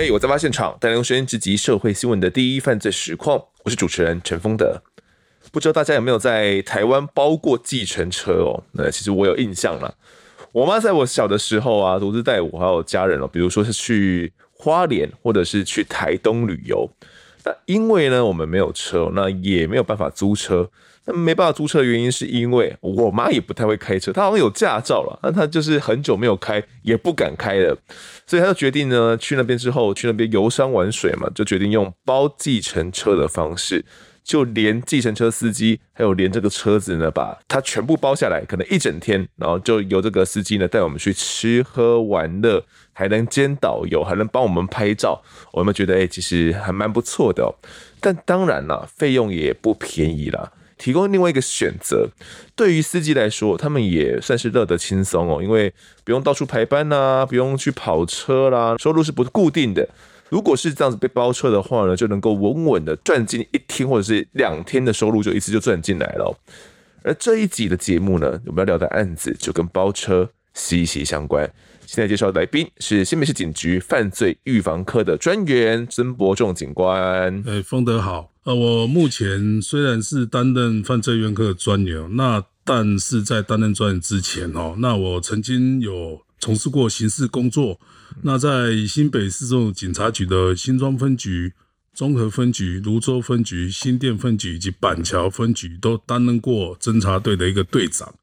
嘿，我在发现场，带来用声音直击社会新闻的第一犯罪实况。我是主持人陈丰德。不知道大家有没有在台湾包过计程车哦？那其实我有印象了。我妈在我小的时候啊，独自带我还有家人哦，比如说是去花莲或者是去台东旅游。那因为呢，我们没有车，那也没有办法租车。那没办法租车的原因是因为我妈也不太会开车，她好像有驾照了，但她就是很久没有开，也不敢开了，所以她就决定呢，去那边之后去那边游山玩水嘛，就决定用包计程车的方式，就连计程车司机还有连这个车子呢，把它全部包下来，可能一整天，然后就由这个司机呢带我们去吃喝玩乐，还能兼导游，还能帮我们拍照，我们觉得哎、其实还蛮不错的哦。但当然啦，费用也不便宜啦。提供另外一个选择，对于司机来说，他们也算是乐得轻松哦，因为不用到处排班呐，不用去跑车啦，收入是不固定的。如果是这样子被包车的话呢，就能够稳稳的赚进一天或者是两天的收入，就一次就赚进来了。而这一集的节目呢，我们要聊的案子就跟包车息息相关。现在介绍的来宾是新北市警局犯罪预防科的专员曾博仲警官。哎，丰德好。呃，我目前虽然是担任犯罪预防科的专员，那但是在担任专员之前哦，那我曾经有从事过刑事工作。那在新北市政府警察局的新庄分局、中和分局、芦洲分局、新店分局以及板桥分局都担任过侦查队的一个队长。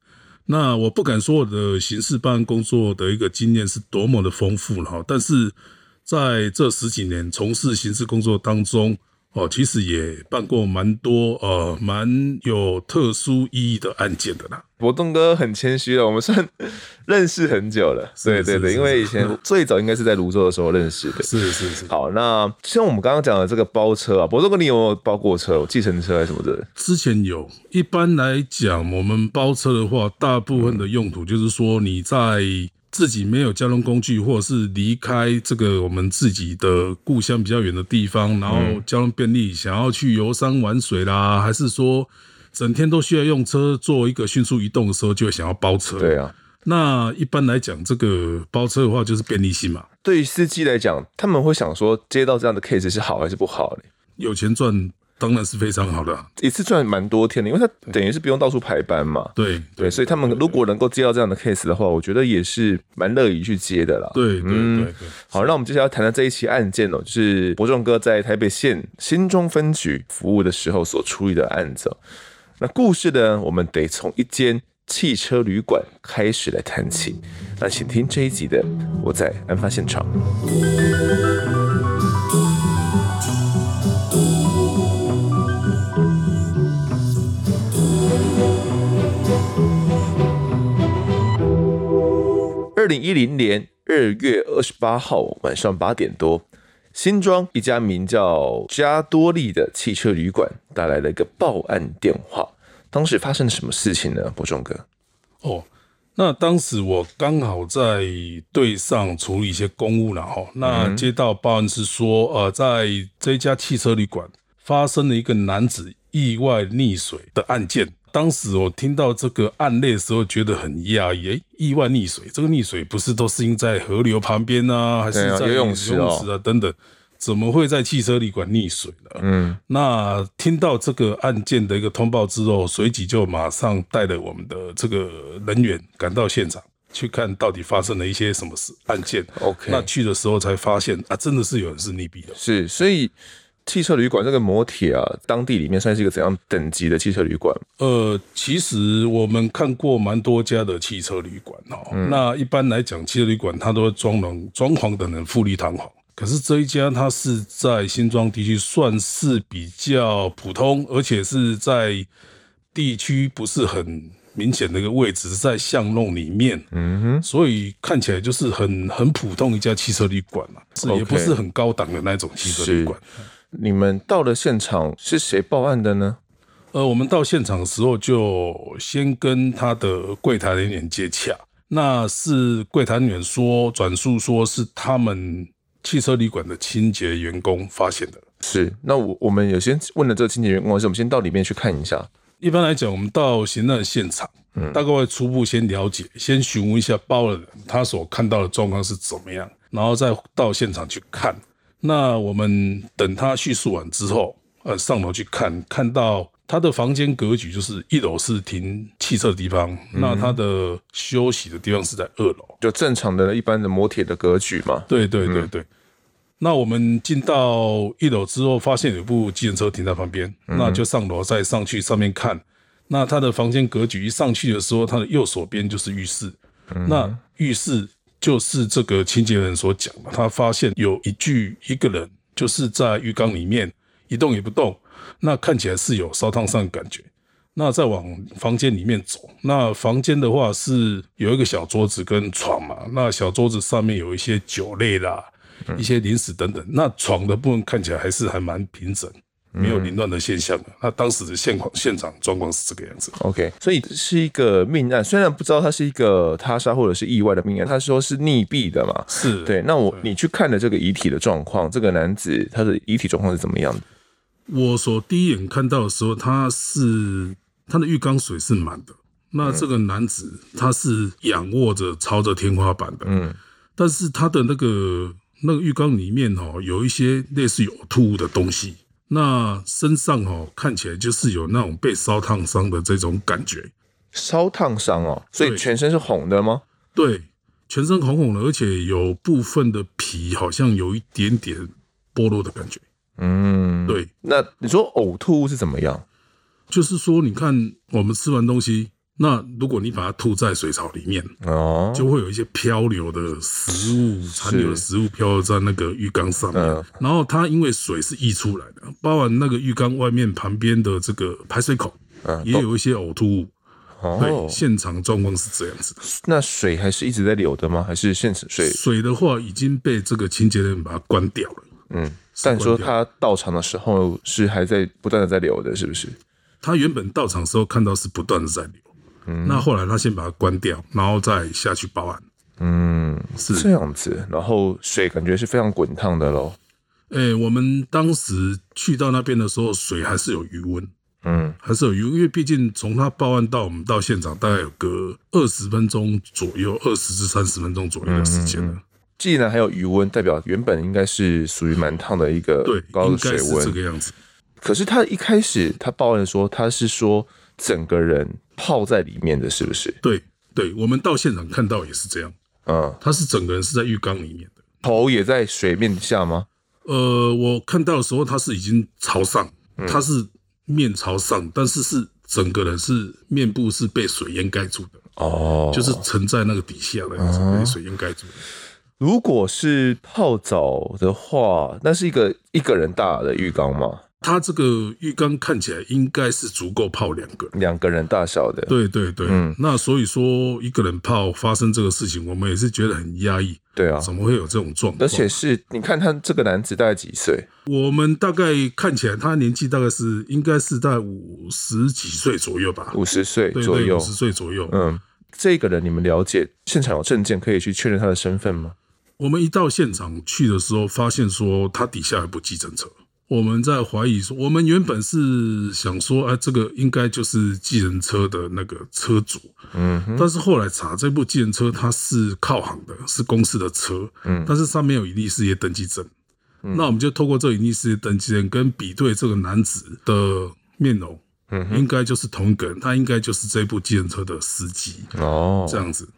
那我不敢说我的刑事办案工作的一个经验是多么的丰富了哈，但是在这十几年从事刑事工作当中，哦，其实也办过蛮多呃蛮有特殊意义的案件的啦。博仲哥很谦虚了，我们算 认识很久了。对对对，因为以前 最早应该是在泸州的时候认识的。是是是。好，那像我们刚刚讲的这个包车啊，博仲哥，你有没有包过车？计程车还是什么的？之前有。一般来讲，我们包车的话，大部分的用途就是说你在。自己没有交通工具，或者是离开这个我们自己的故乡比较远的地方，然后交通便利，想要去游山玩水啦，还是说整天都需要用车做一个迅速移动的时候，就会想要包车。对啊，那一般来讲，这个包车的话就是便利性嘛。对于司机来讲，他们会想说，接到这样的 case 是好还是不好呢？有钱赚。当然是非常好的，啊，一次赚蛮多天的，因为他等于是不用到处排班嘛。对对，对，所以他们如果能够接到这样的 case 的话，我觉得也是蛮乐意去接的啦。对，嗯，对对对。好，那我们接下来要谈的这一起案件哦，就是伯仲哥在台北县新中分局服务的时候所处理的案子。那故事呢，我们得从一间汽车旅馆开始来谈起。那请听这一集的我在案发现场。二零一零年二月二十八号晚上八点多，新庄一家名叫加多利的汽车旅馆带来了一个报案电话。当时发生了什么事情呢？博仲哥？哦，那当时我刚好在队上处理一些公务，然后那接到报案是说，呃，在这家汽车旅馆发生了一个男子意外溺水的案件。当时我听到这个案例的时候，觉得很讶异。哎，意外溺水，这个溺水不是都是因在河流旁边啊，还是在游泳池啊等等？怎么会在汽车旅馆溺水呢？嗯，那听到这个案件的一个通报之后，随即就马上带了我们的这个人员赶到现场，去看到底发生了一些什么事案件。OK，那去的时候才发现啊，真的是有人是溺毙的。是，所以。汽车旅馆这个摩铁啊，当地里面算是一个怎样等级的汽车旅馆？呃，其实我们看过蛮多家的汽车旅馆哦。嗯、那一般来讲，汽车旅馆它都会装潢装潢的很富丽堂皇。可是这一家它是在新庄地区算是比较普通，而且是在地区不是很明显的一个位置，是在巷弄里面。嗯哼，所以看起来就是很很普通一家汽车旅馆嘛，是也不是很高档的那种汽车旅馆。你们到了现场是谁报案的呢？呃，我们到现场的时候就先跟他的柜台人员接洽，那是柜台人员说转述说是他们汽车旅馆的清洁员工发现的。是，那我我们有先问了这个清洁员工，还是我们先到里面去看一下？一般来讲，我们到刑案现场，嗯，大概会初步先了解，先询问一下包的人他所看到的状况是怎么样，然后再到现场去看。那我们等他叙述完之后，呃，上楼去看，看到他的房间格局就是一楼是停汽车的地方，嗯、那他的休息的地方是在二楼，就正常的一般的摩铁的格局嘛。对对对对。嗯、那我们进到一楼之后，发现有部计程车停在旁边，嗯、那就上楼再上去上面看。那他的房间格局一上去的时候，他的右手边就是浴室，嗯、那浴室。就是这个清洁人所讲的，他发现有一具一个人就是在浴缸里面一动也不动，那看起来是有烧烫伤的感觉。那再往房间里面走，那房间的话是有一个小桌子跟床嘛，那小桌子上面有一些酒类啦，一些零食等等。那床的部分看起来还是还蛮平整。没有凌乱的现象的。那当时的现况、现场状况是这个样子。OK，所以是一个命案，虽然不知道它是一个他杀或者是意外的命案，他说是溺毙的嘛。是对。那我你去看了这个遗体的状况，这个男子他的遗体状况是怎么样的？我所第一眼看到的时候，他是他的浴缸水是满的。那这个男子他是仰卧着朝着天花板的。嗯。但是他的那个那个浴缸里面哦，有一些类似有呕吐物的东西。那身上哦，看起来就是有那种被烧烫伤的这种感觉，烧烫伤哦，所以全身是红的吗？对，全身红红的，而且有部分的皮好像有一点点剥落的感觉。嗯，对。那你说呕吐物是怎么样？就是说，你看我们吃完东西。那如果你把它吐在水槽里面，哦，就会有一些漂流的食物，残留的食物漂在那个浴缸上面。然后它因为水是溢出来的，包含那个浴缸外面旁边的这个排水口，嗯也有一些呕吐物。哦对，现场状况是这样子的。那水还是一直在流的吗？还是现场水？水的话已经被这个清洁人把它关掉了。嗯，但说他到场的时候是还在不断的在流的，是不是？他原本到场的时候看到是不断的在流。嗯，那后来他先把它关掉，然后再下去报案。嗯，是这样子。然后水感觉是非常滚烫的喽。哎、欸，我们当时去到那边的时候，水还是有余温。嗯，还是有余温，因为毕竟从他报案到我们到现场，大概有个二十分钟左右，二十至三十分钟左右的时间了。既然还有余温，代表原本应该是属于蛮烫的一个高的水温。这个样子。可是他一开始他报案的时候，他是说整个人。泡在里面的是不是？对对，我们到现场看到也是这样。嗯，他是整个人是在浴缸里面的，头也在水面下吗？呃，我看到的时候他是已经朝上，他是面朝上，但是是整个人是面部是被水淹盖住的。哦，就是沉在那个底下的，被水淹盖住的。如果是泡澡的话，那是一个一个人大的浴缸吗？它这个浴缸看起来应该是足够泡两个两个人大小的。对对对，嗯，那所以说一个人泡发生这个事情，我们也是觉得很压抑。对啊，怎么会有这种状况？而且是你看他这个男子大概几岁？我们大概看起来他年纪大概是应该是在五十几岁左右吧，五十岁左右，五十岁左右。嗯，这个人你们了解，现场有证件可以去确认他的身份吗？我们一到现场去的时候，发现说他底下有部计程车。我们在怀疑说，我们原本是想说，哎，这个应该就是计程车的那个车主，嗯，但是后来查这部计程车它是靠行的，是公司的车，嗯，但是上面有营利事业登记证，嗯，那我们就透过这营利事业登记证跟比对这个男子的面容，嗯，应该就是同一个人，他应该就是这部计程车的司机，哦，这样子，对。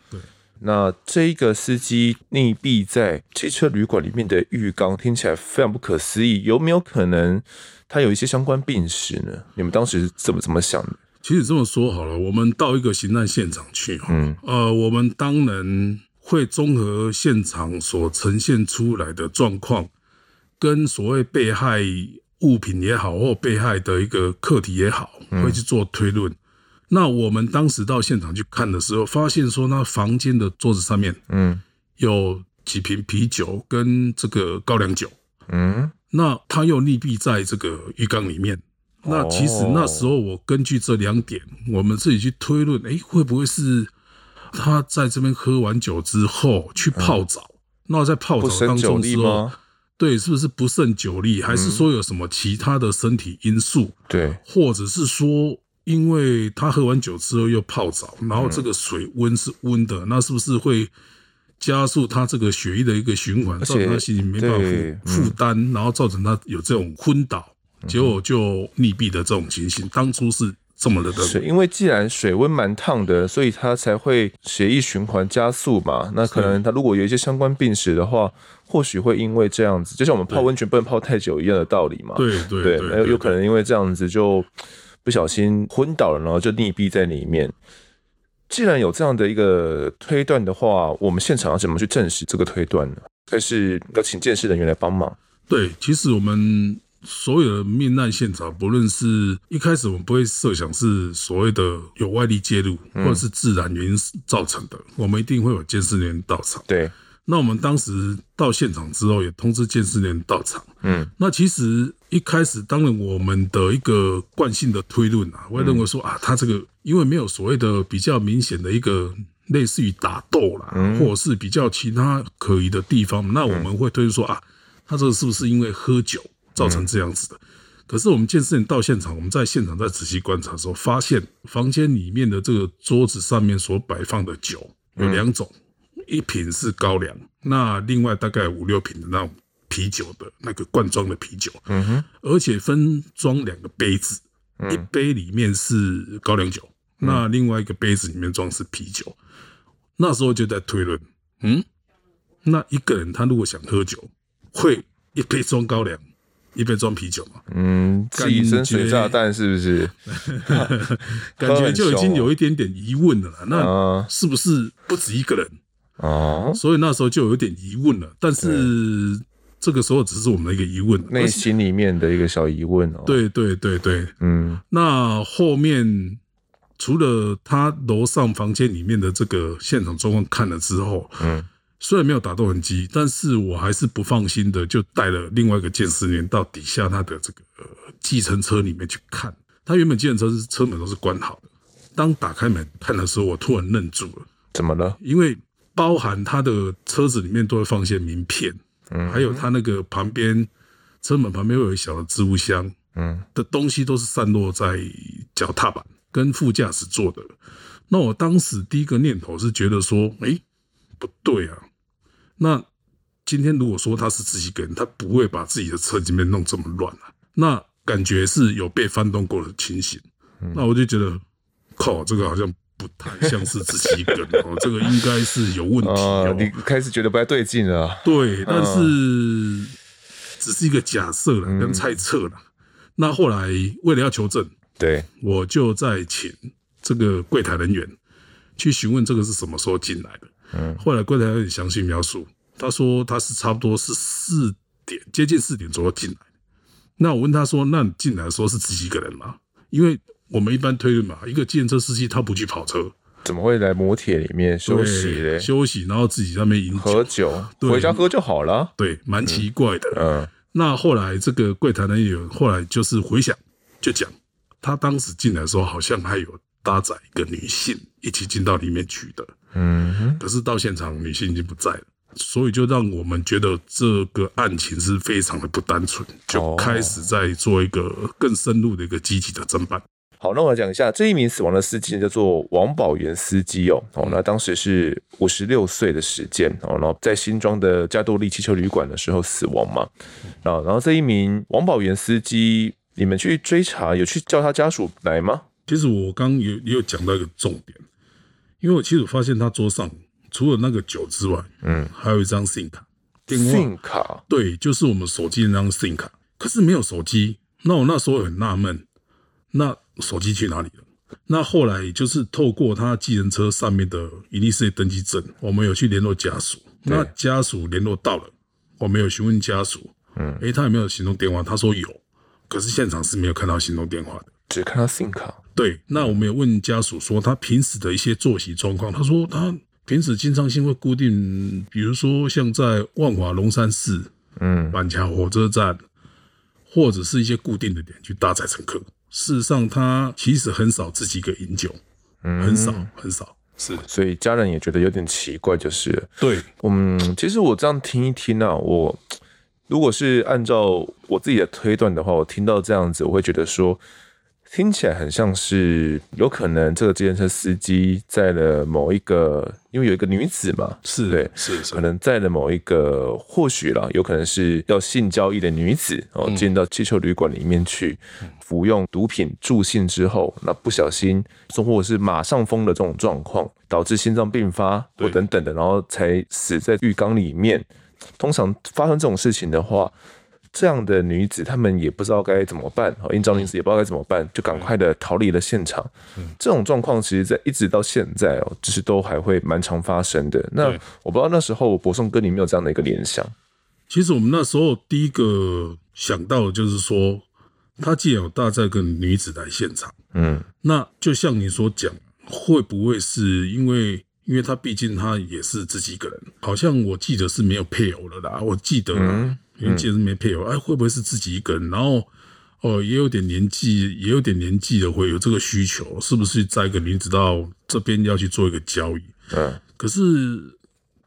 那这一个司机溺毙在汽车旅馆里面的浴缸，听起来非常不可思议。有没有可能他有一些相关病史呢？你们当时怎么怎么想的？其实这么说好了，我们到一个刑案现场去，嗯，呃，我们当然会综合现场所呈现出来的状况，跟所谓被害物品也好，或被害的一个客体也好，会去做推论。那我们当时到现场去看的时候，发现说，那房间的桌子上面，嗯，有几瓶啤酒跟这个高粱酒，嗯，那他又溺毙在这个浴缸里面。那其实那时候我根据这两点，我们自己去推论，哎，会不会是他在这边喝完酒之后去泡澡？那在泡澡当中之后，对，是不是不胜酒力？还是说有什么其他的身体因素？对，或者是说？因为他喝完酒之后又泡澡，然后这个水温是温的，嗯、那是不是会加速他这个血液的一个循环，造成他心里没办法负负担，嗯、然后造成他有这种昏倒，结果就溺毙的这种情形。当初是这么的，是因为既然水温蛮烫的，所以他才会血液循环加速嘛。那可能他如果有一些相关病史的话，或许会因为这样子，就像我们泡温泉不能泡太久一样的道理嘛。对对对，对，有有可能因为这样子就不小心昏倒了，然后就溺毙在里面。既然有这样的一个推断的话，我们现场要怎么去证实这个推断呢？还是要请鉴识人员来帮忙？对，其实我们所有的命案现场，不论是一开始我们不会设想是所谓的有外力介入，或者是自然原因造成的，嗯、我们一定会有鉴识人员到场。对。那我们当时到现场之后，也通知鉴识员到场。嗯，那其实一开始，当然我们的一个惯性的推论啊，我也认为说啊，他这个因为没有所谓的比较明显的一个类似于打斗啦，或者是比较其他可疑的地方，那我们会推论说啊，他这个是不是因为喝酒造成这样子的？可是我们鉴识员到现场，我们在现场在仔细观察的时候，发现房间里面的这个桌子上面所摆放的酒有两种。一瓶是高粱，那另外大概五六瓶的那种啤酒的那个罐装的啤酒，嗯哼，而且分装两个杯子，嗯、一杯里面是高粱酒，嗯、那另外一个杯子里面装是啤酒。那时候就在推论，嗯，那一个人他如果想喝酒，会一杯装高粱，一杯装啤酒吗？嗯，自己生水炸弹是不是？感觉就已经有一点点疑问了。那是不是不止一个人？哦，所以那时候就有点疑问了，但是这个时候只是我们的一个疑问，内心里面的一个小疑问哦。对对对对，嗯，那后面除了他楼上房间里面的这个现场状况看了之后，嗯，虽然没有打斗痕迹，但是我还是不放心的，就带了另外一个鉴识员到底下他的这个计程车里面去看。他原本计程车是车门都是关好的，当打开门看的时候，我突然愣住了。怎么了？因为包含他的车子里面都会放一些名片，嗯，还有他那个旁边车门旁边会有一小的置物箱，嗯，的东西都是散落在脚踏板跟副驾驶座的。那我当时第一个念头是觉得说，哎，不对啊。那今天如果说他是自己一个人，他不会把自己的车里面弄这么乱啊。那感觉是有被翻动过的情形。那我就觉得，靠，这个好像。不太像是自己一个人哦，这个应该是有问题哦。你开始觉得不太对劲了。对，但是只是一个假设了，跟猜测了。那后来为了要求证，对，我就在请这个柜台人员去询问这个是什么时候进来的。嗯，后来柜台人员详细描述，他说他是差不多是四点，接近四点左右进来。那我问他说，那你进来的时候是自己一个人吗？因为我们一般推论嘛，一个计程车司机他不去跑车，怎么会来摩铁里面休息嘞？休息，然后自己在那边饮酒喝酒，对回家喝就好了。对，蛮奇怪的。嗯，嗯那后来这个柜台呢，有后来就是回想，就讲他当时进来的时候，好像还有搭载一个女性一起进到里面去的。嗯，可是到现场女性已经不在了，所以就让我们觉得这个案情是非常的不单纯，就开始在做一个更深入的一个积极的侦办。好，那我来讲一下这一名死亡的司机叫做王宝元司机哦，哦，那当时是五十六岁的时间哦，然后在新庄的加多利汽车旅馆的时候死亡嘛，然后然后这一名王宝元司机，你们去追查有去叫他家属来吗？其实我刚刚有也有讲到一个重点，因为我其实我发现他桌上除了那个酒之外，嗯，还有一张 SIM 卡，电话，SIM 卡，对，就是我们手机那张 SIM 卡，可是没有手机，那我那时候很纳闷，那。手机去哪里了？那后来就是透过他计程车上面的营利事业登记证，我们有去联络家属。那家属联络到了，我们有询问家属，嗯，诶、欸，他有没有行动电话？他说有，可是现场是没有看到行动电话的，只看到 SIM 卡。对，那我们有问家属说他平时的一些作息状况，他说他平时经常性会固定，比如说像在万华龙山寺、嗯，板桥火车站，或者是一些固定的点去搭载乘客。事实上，他其实很少自己一个饮酒，嗯，很少很少，是，所以家人也觉得有点奇怪，就是了对，嗯，其实我这样听一听啊，我如果是按照我自己的推断的话，我听到这样子，我会觉得说，听起来很像是有可能这个计程车司机载了某一个，因为有一个女子嘛，是对，是，是可能载了某一个，或许啦，有可能是要性交易的女子哦，进到汽车旅馆里面去服用毒品助兴之后，那不小心，或者是马上疯的这种状况，导致心脏病发或等等的，然后才死在浴缸里面。通常发生这种事情的话。这样的女子，她们也不知道该怎么办，应召女子也不知道该怎么办，就赶快的逃离了现场。这种状况，其实，在一直到现在哦，就是都还会蛮常发生的。那我不知道那时候柏颂哥，你没有这样的一个联想？其实我们那时候第一个想到的就是说，他既然有带这个女子来现场，嗯，那就像你所讲，会不会是因为，因为他毕竟他也是自己一个人，好像我记得是没有配偶了啦，我记得。嗯因为其实没配偶，哎，会不会是自己一个人？然后，哦，也有点年纪，也有点年纪的，会有这个需求，是不是载一个女子到这边要去做一个交易？嗯，可是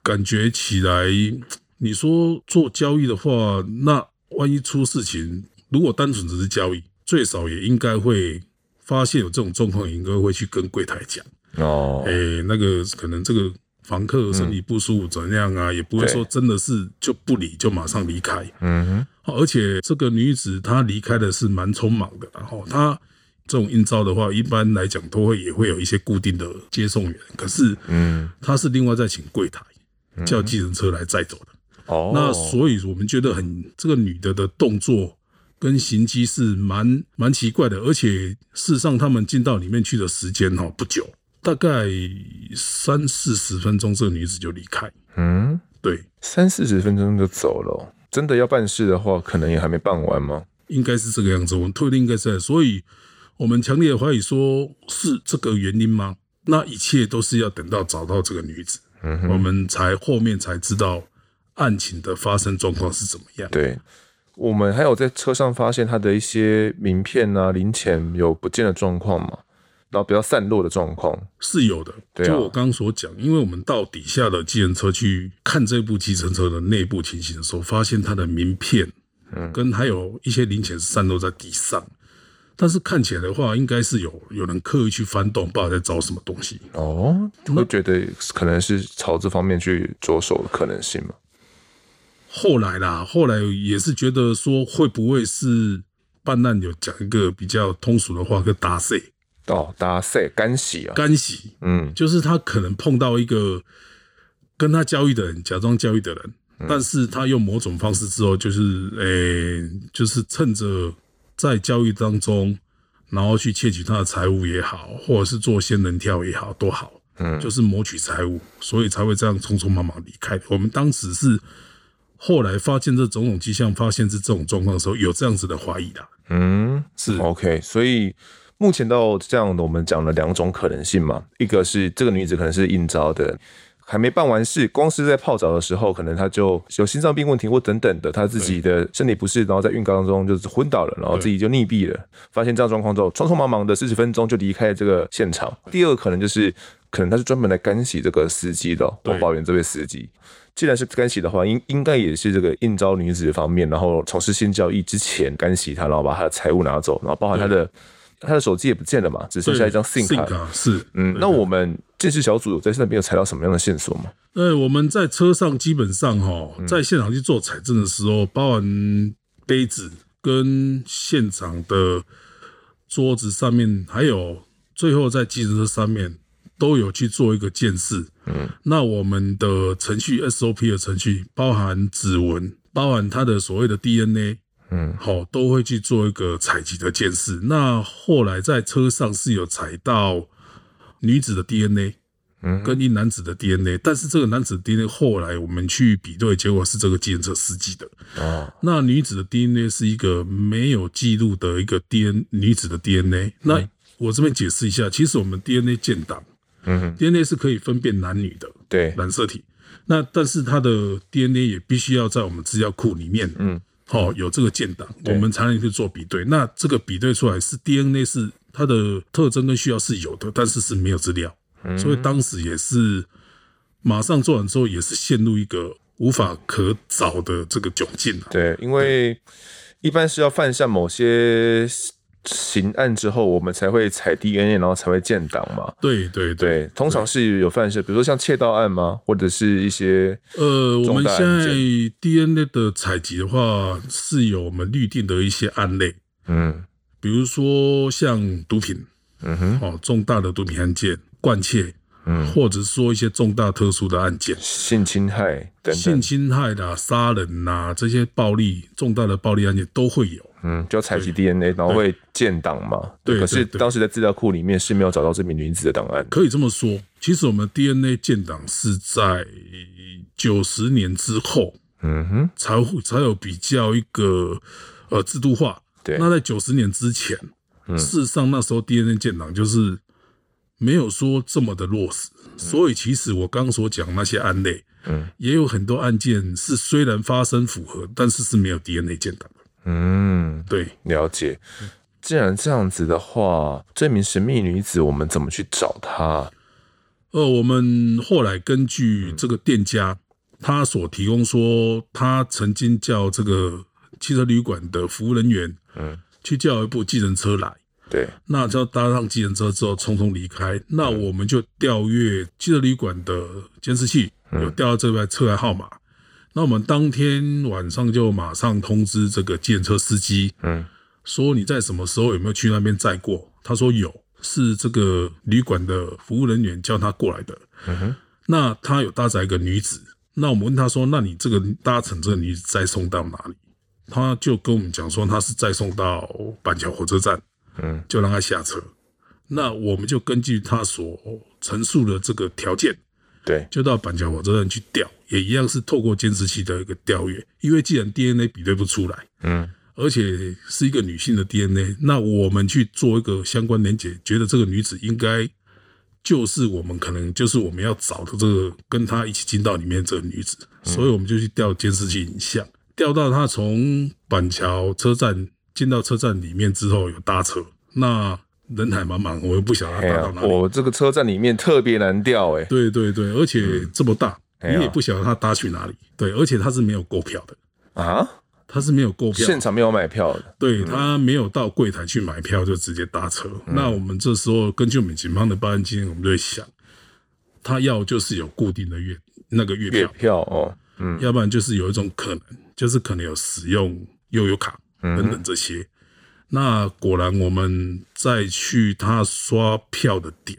感觉起来，你说做交易的话，那万一出事情，如果单纯只是交易，最少也应该会发现有这种状况，应该会去跟柜台讲。哦，哎，那个可能这个。房客身体不舒服怎样啊？也不会说真的是就不理就马上离开。嗯哼，而且这个女子她离开的是蛮匆忙的。然后她这种应召的话，一般来讲都会也会有一些固定的接送员。可是，嗯，她是另外再请柜台叫计程车来载走的。哦，那所以我们觉得很这个女的的动作跟行迹是蛮蛮奇怪的。而且事实上，他们进到里面去的时间哈不久。大概三四十分钟，这个女子就离开。嗯，对，三四十分钟就走了。真的要办事的话，可能也还没办完吗？应该是这个样子，我们推定应该是。所以，我们强烈的怀疑说，是这个原因吗？那一切都是要等到找到这个女子，嗯，我们才后面才知道案情的发生状况是怎么样。对，我们还有在车上发现她的一些名片啊、零钱有不见的状况吗？然后比较散落的状况是有的，就我刚刚所讲，因为我们到底下的计程车去看这部计程车的内部情形的时候，发现它的名片，嗯，跟还有一些零钱散落在地上，但是看起来的话，应该是有有人刻意去翻动，不知道在找什么东西。哦，会觉得可能是朝这方面去着手的可能性吗？后来啦，后来也是觉得说，会不会是办案有讲一个比较通俗的话，叫打碎。哦，搭讪干洗啊，干洗，嗯，就是他可能碰到一个跟他交易的人，假装交易的人，嗯，但是他用某种方式之后，就是诶、欸，就是趁着在交易当中，然后去窃取他的财物也好，或者是做仙人跳也好，都好，嗯，就是谋取财物，所以才会这样匆匆忙忙离开。我们当时是后来发现这种种迹象，发现是这种状况的时候，有这样子的怀疑的，嗯，是。OK，所以。目前到这样的，我们讲了两种可能性嘛，一个是这个女子可能是应招的，还没办完事，光是在泡澡的时候，可能她就有心脏病问题或等等的，她自己的身体不适，然后在浴缸当中就是昏倒了，然后自己就溺毙了。发现这样状况之后，匆匆忙忙的四十分钟就离开了这个现场。第二个可能就是，可能他是专门来干洗这个司机的，我抱怨这位司机。既然是干洗的话，应应该也是这个应招女子方面，然后从事性交易之前干洗她，然后把她的财物拿走，然后包含她的。他的手机也不见了嘛，只剩下一张 SIM 卡。是，嗯，那我们鉴识小组有在那边有采到什么样的线索吗？呃，我们在车上基本上哈，在现场去做采证的时候，包含杯子跟现场的桌子上面，还有最后在计程车上面都有去做一个鉴识。嗯，那我们的程序 SOP 的程序，包含指纹，包含他的所谓的 DNA。嗯，好，都会去做一个采集的鉴识。那后来在车上是有采到女子的 DNA，嗯，跟一男子的 DNA，但是这个男子的 DNA 后来我们去比对，结果是这个计程车司机的。哦，那女子的 DNA 是一个没有记录的一个 DNA，女子的 DNA。那我这边解释一下，其实我们 DNA 建档，嗯，DNA 是可以分辨男女的，对，染色体。那但是它的 DNA 也必须要在我们资料库里面，嗯。哦，有这个建档，我们才能去做比对。那这个比对出来是 DNA 是它的特征跟需要是有的，但是是没有资料，所以当时也是马上做完之后，也是陷入一个无法可找的这个窘境。对，因为一般是要犯下某些刑案之后，我们才会采 DNA，然后才会建档嘛。对对对，对，通常是有犯事，比如说像窃盗案吗？或者是一些呃，我们现在 DNA 的采集的话，是有我们预定的一些案类，嗯，比如说像毒品，嗯哼，哦，重大的毒品案件，贯窃。嗯，或者说一些重大特殊的案件，性侵害等等，性侵害啦、杀人呐、啊，这些暴力重大的暴力案件都会有。嗯，就要采集 DNA，然后会建档嘛。对，可是当时在资料库里面是没有找到这名女子的档案。可以这么说，其实我们 DNA 建档是在九十年之后，嗯哼，才会才有比较一个呃制度化。对，那在九十年之前，嗯，事实上那时候 DNA 建档就是。没有说这么的落实，所以其实我刚刚所讲那些案例，嗯，也有很多案件是虽然发生符合，但是是没有 DNA 建档的。嗯，对，了解。既然这样子的话，这名神秘女子我们怎么去找她？呃，我们后来根据这个店家他所提供说，他曾经叫这个汽车旅馆的服务人员，嗯，去叫一部计程车来。对，那就搭上计程车之后匆匆离开。那我们就调阅汽车旅馆的监视器，有调到这台车牌号码。那我们当天晚上就马上通知这个计程车司机，嗯，说你在什么时候有没有去那边载过？他说有，是这个旅馆的服务人员叫他过来的。嗯哼，那他有搭载一个女子。那我们问他说，那你这个搭乘这个女子再送到哪里？他就跟我们讲说，他是再送到板桥火车站。嗯，就让他下车，那我们就根据他所陈述的这个条件，对，就到板桥火车站去调，也一样是透过监视器的一个调阅，因为既然 DNA 比对不出来，嗯，而且是一个女性的 DNA，那我们去做一个相关连结，觉得这个女子应该就是我们可能就是我们要找的这个跟她一起进到里面这个女子，所以我们就去调监视器影像，调到她从板桥车站。进到车站里面之后有搭车，那人海茫茫，我又不晓得他搭到哪里。我、啊、这个车站里面特别难调哎。对对对，而且这么大，嗯、你也不晓得他搭去哪里。对，而且他是没有购票的啊，他是没有购票，现场没有买票的。对，他没有到柜台去买票，就直接搭车。嗯、那我们这时候根据我们警方的报案经验，我们就会想，他要就是有固定的月那个月票，月票哦，嗯，要不然就是有一种可能，就是可能有使用悠游卡。等等这些，那果然我们再去他刷票的点，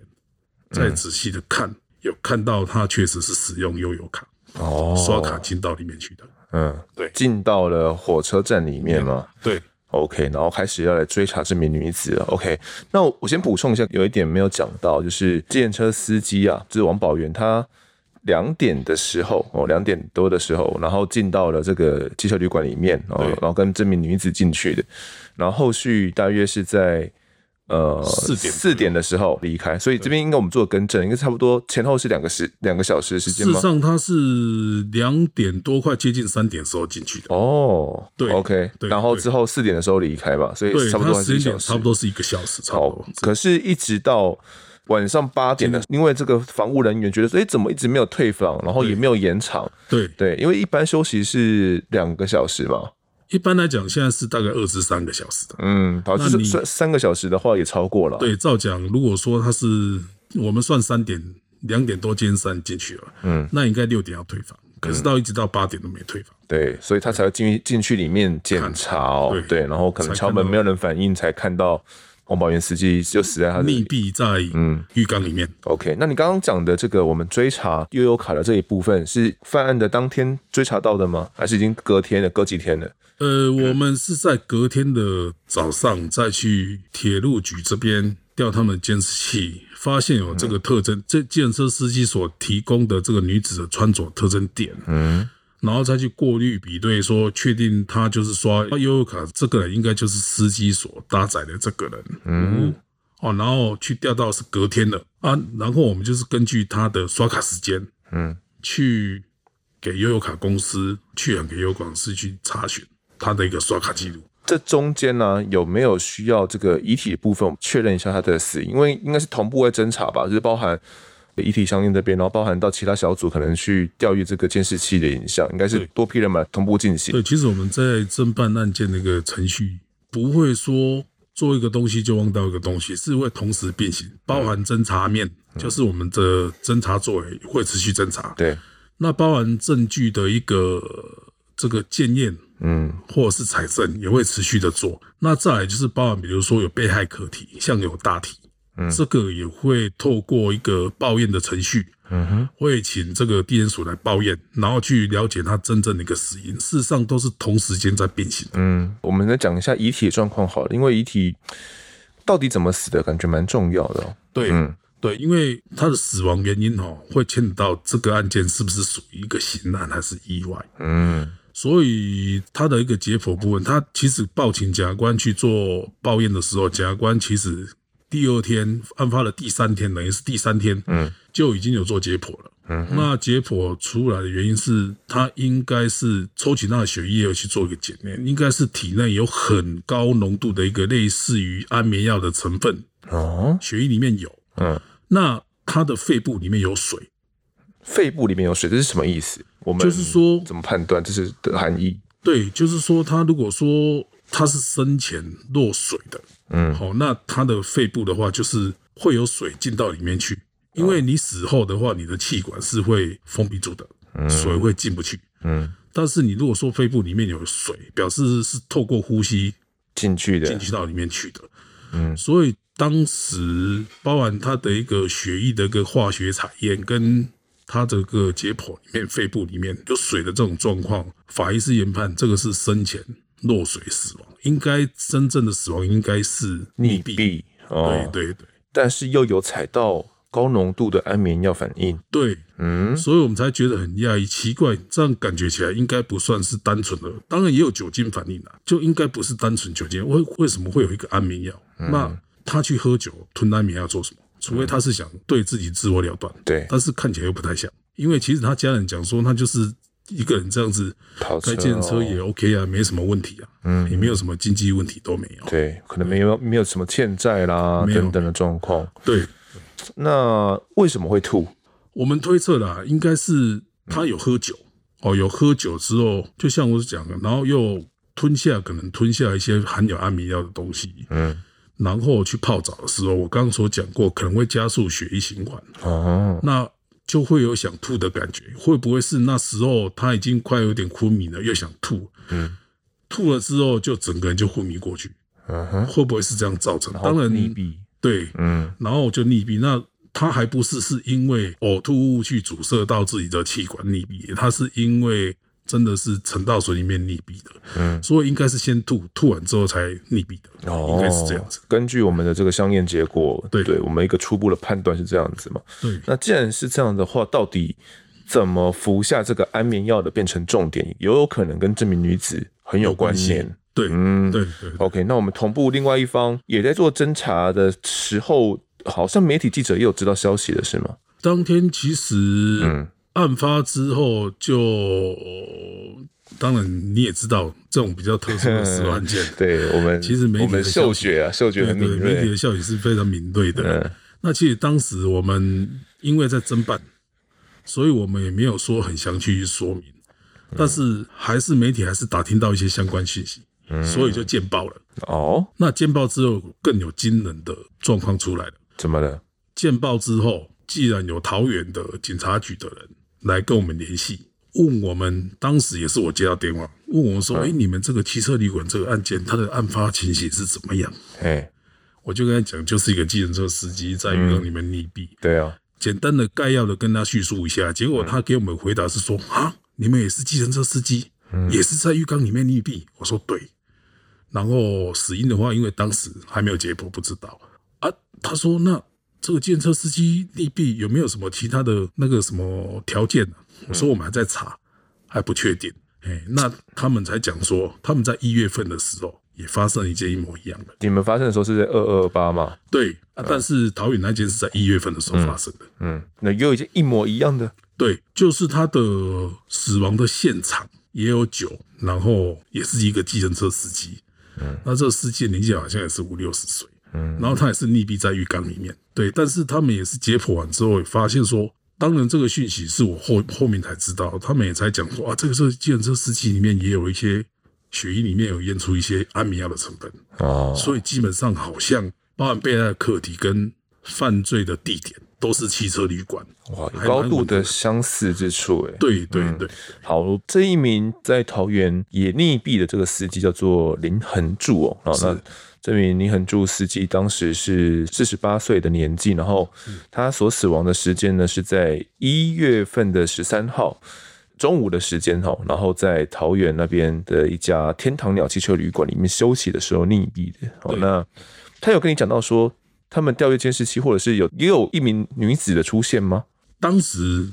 再仔细的看，有看到他确实是使用悠游卡哦，刷卡进到里面去的。嗯，对，进到了火车站里面嘛。对，OK，然后开始要来追查这名女子了。OK，那我先补充一下，有一点没有讲到，就是计程车司机啊，就是王宝元他。两点的时候，哦，两点多的时候，然后进到了这个汽车旅馆里面，哦，然后跟这名女子进去的，然后后续大约是在呃四点四点的时候离开，所以这边应该我们做更正，应该差不多前后是两个时两个小时的时间吗？事实上，他是两点多快接近三点的时候进去的。哦，对，OK，对，然后之后四点的时候离开吧，所以差不多是一小时，差不多是一个小时，差不多。可是，一直到。晚上八点的，因为这个防务人员觉得说，哎，怎么一直没有退房，然后也没有延长。对对，因为一般休息是两个小时嘛。一般来讲，现在是大概二至三个小时的。嗯，好，就是算三个小时的话，也超过了。对，照讲，如果说他是我们算三点两点多间三进去了，嗯，那应该六点要退房，可是到一直到八点都没退房。对，所以他才要进进去里面检查哦。对，然后可能敲门没有人反应，才看到。王宝元司机就死在他的密闭在嗯浴缸里面。嗯、OK，那你刚刚讲的这个，我们追查悠悠卡的这一部分，是犯案的当天追查到的吗？还是已经隔天了？隔几天了？呃，我们是在隔天的早上再去铁路局这边调他们的监视器，发现有这个特征，嗯、这计程车司机所提供的这个女子的穿着特征点。嗯。然后再去过滤比对，说确定他就是刷悠游卡，这个人应该就是司机所搭载的这个人。嗯，哦，然后去调到是隔天的啊，然后我们就是根据他的刷卡时间，嗯，去给悠游卡公司去给悠游卡公司去查询他的一个刷卡记录。这中间呢，有没有需要这个遗体的部分确认一下他的死因？因为应该是同步在侦查吧，就是包含。遗体相应这边，然后包含到其他小组可能去调阅这个监视器的影像，应该是多批人马同步进行。对，其实我们在侦办案件那个程序，不会说做一个东西就忘掉一个东西，是会同时并行，包含侦查面，嗯、就是我们的侦查作为会持续侦查。对，那包含证据的一个这个检验，嗯，或者是采证也会持续的做。那再来就是包含，比如说有被害课题，像有大体，嗯，这个也会透过一个报验的程序。嗯哼，会请这个地检署来报验，然后去了解他真正的一个死因。事实上都是同时间在变形的。嗯，我们来讲一下遗体的状况好了，因为遗体到底怎么死的，感觉蛮重要的。对，嗯，对，因为他的死亡原因哦，会牵扯到这个案件是不是属于一个刑案还是意外。嗯，所以他的一个解剖部分，他其实报请检察官去做报验的时候，检察官其实。第二天案发的第三天，等于是第三天，嗯，就已经有做解剖了。嗯，那解剖出来的原因是，他应该是抽取他的血液去做一个检验，应该是体内有很高浓度的一个类似于安眠药的成分。哦，血液里面有。嗯，那他的肺部里面有水，肺部里面有水，这是什么意思？我们就是说怎么判断这是的含义？对，就是说他如果说他是生前落水的。嗯，好，那他的肺部的话，就是会有水进到里面去，因为你死后的话，你的气管是会封闭住的，水会进不去。嗯，但是你如果说肺部里面有水，表示是透过呼吸进去的，进去到里面去的。嗯，所以当时包含他的一个血液的一个化学采验，跟他这个解剖里面肺部里面有水的这种状况，法医是研判这个是生前。落水死亡，应该真正的死亡应该是溺毙。哦，对对对，但是又有采到高浓度的安眠药反应。对，嗯，所以我们才觉得很讶异，奇怪，这样感觉起来应该不算是单纯的，当然也有酒精反应啦，就应该不是单纯酒精。为为什么会有一个安眠药？嗯、那他去喝酒吞安眠药做什么？除非他是想对自己自我了断。对，但是看起来又不太像，因为其实他家人讲说，他就是。一个人这样子开计程车也 OK 啊，没什么问题啊，嗯，也没有什么经济问题都没有。对，可能没有没有什么欠债啦等等的状况。对，那为什么会吐？我们推测啦，应该是他有喝酒哦，有喝酒之后，就像我讲的，然后又吞下可能吞下一些含有安眠药的东西，嗯，然后去泡澡的时候，我刚刚所讲过，可能会加速血液循环。哦，那。就会有想吐的感觉，会不会是那时候他已经快有点昏迷了，又想吐？嗯，吐了之后就整个人就昏迷过去。嗯哼，会不会是这样造成？当然溺毙。对，嗯，然后就溺毙。那他还不是是因为呕吐物去阻塞到自己的气管溺毙，他是因为。真的是沉到水里面溺毙的，嗯，所以应该是先吐，吐完之后才溺毙的，哦，应该是这样子。根据我们的这个相验结果，对，对，我们一个初步的判断是这样子嘛。对，那既然是这样的话，到底怎么服下这个安眠药的变成重点，也有可能跟这名女子很有关联。对，嗯，对对，对。OK，那我们同步另外一方也在做侦查的时候，好像媒体记者也有知道消息的是吗？当天其实，嗯。案发之后就，当然你也知道这种比较特殊的死亡案件，对我们其实媒体的嗅觉啊，嗅觉很敏锐，媒体的嗅觉是非常敏锐的。嗯、那其实当时我们因为在侦办，所以我们也没有说很详细去说明，嗯、但是还是媒体还是打听到一些相关信息，嗯、所以就见报了。哦，那见报之后更有惊人的状况出来了。怎么了？见报之后，既然有桃园的警察局的人。来跟我们联系，问我们当时也是我接到电话，问我们说：“哎、你们这个汽车旅馆这个案件，它的案发情形是怎么样？”哎，我就跟他讲，就是一个计程车司机在鱼缸里面溺毙。对啊，简单的概要的跟他叙述一下，结果他给我们回答是说：“啊，你们也是计程车司机，也是在浴缸里面溺毙。”我说：“对。”然后死因的话，因为当时还没有解剖，不知道啊。他说：“那。”这个计程车司机利弊有没有什么其他的那个什么条件呢？我说我们还在查，还不确定。哎，那他们才讲说，他们在一月份的时候也发生一件一模一样的。你们发生的时候是在二二八吗？对啊，但是桃园那件是在一月份的时候发生的。嗯，嗯，那有一件一模一样的。对，就是他的死亡的现场也有酒，然后也是一个计程车司机。嗯，那这个司机年纪好像也是五六十岁。嗯，然后他也是溺毙在浴缸里面。对，但是他们也是解剖完之后也发现说，当然这个讯息是我后后面才知道，他们也才讲说啊，这个时候计程车司机里面也有一些血液里面有验出一些安眠药的成分。哦，所以基本上好像包含被害的客体跟犯罪的地点都是汽车旅馆，哇，有高度的相似之处，哎，对对对、嗯。好，这一名在桃园也溺毙的这个司机叫做林恒柱哦，好，那这名林恒柱司机当时是四十八岁的年纪，然后他所死亡的时间呢是在一月份的十三号。中午的时间哈，然后在桃园那边的一家天堂鸟汽车旅馆里面休息的时候溺毙的。哦，那他有跟你讲到说，他们调阅监视器，或者是有也有一名女子的出现吗？当时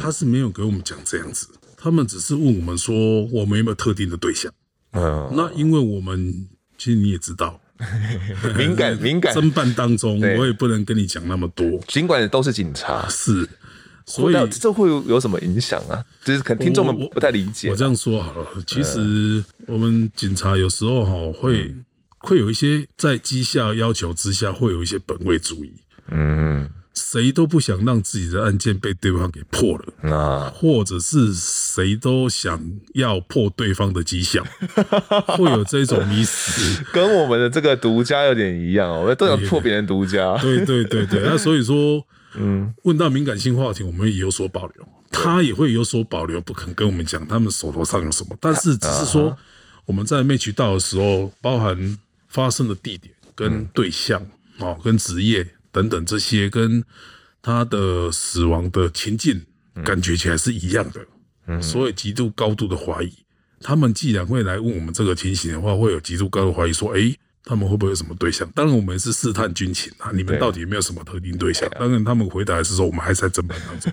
他是没有给我们讲这样子，他们只是问我们说，我们有没有特定的对象？嗯，那因为我们其实你也知道，敏感敏感侦办当中，我也不能跟你讲那么多，尽管都是警察是。所以这会有有什么影响啊？就是可能听众们不太理解。我这样说好了，其实我们警察有时候哈会会有一些在绩效要求之下，会有一些本位主义。嗯，谁都不想让自己的案件被对方给破了啊，或者是谁都想要破对方的迹象，会有这种迷思。跟我们的这个独家有点一样哦，我们都想破别人独家。对对对对，那所以说。嗯，问到敏感性话题，我们也有所保留，他也会有所保留，不肯跟我们讲他们手头上有什么。但是只是说我们在 match 到的时候，包含发生的地点、跟对象、哦、跟职业等等这些，跟他的死亡的情境，感觉起来是一样的。嗯，所以极度高度的怀疑。他们既然会来问我们这个情形的话，会有极度高度怀疑说，哎。他们会不会有什么对象？当然，我们是试探军情啊。你们到底有没有什么特定对象？当然，他们回答的是说，我们还在侦办当中。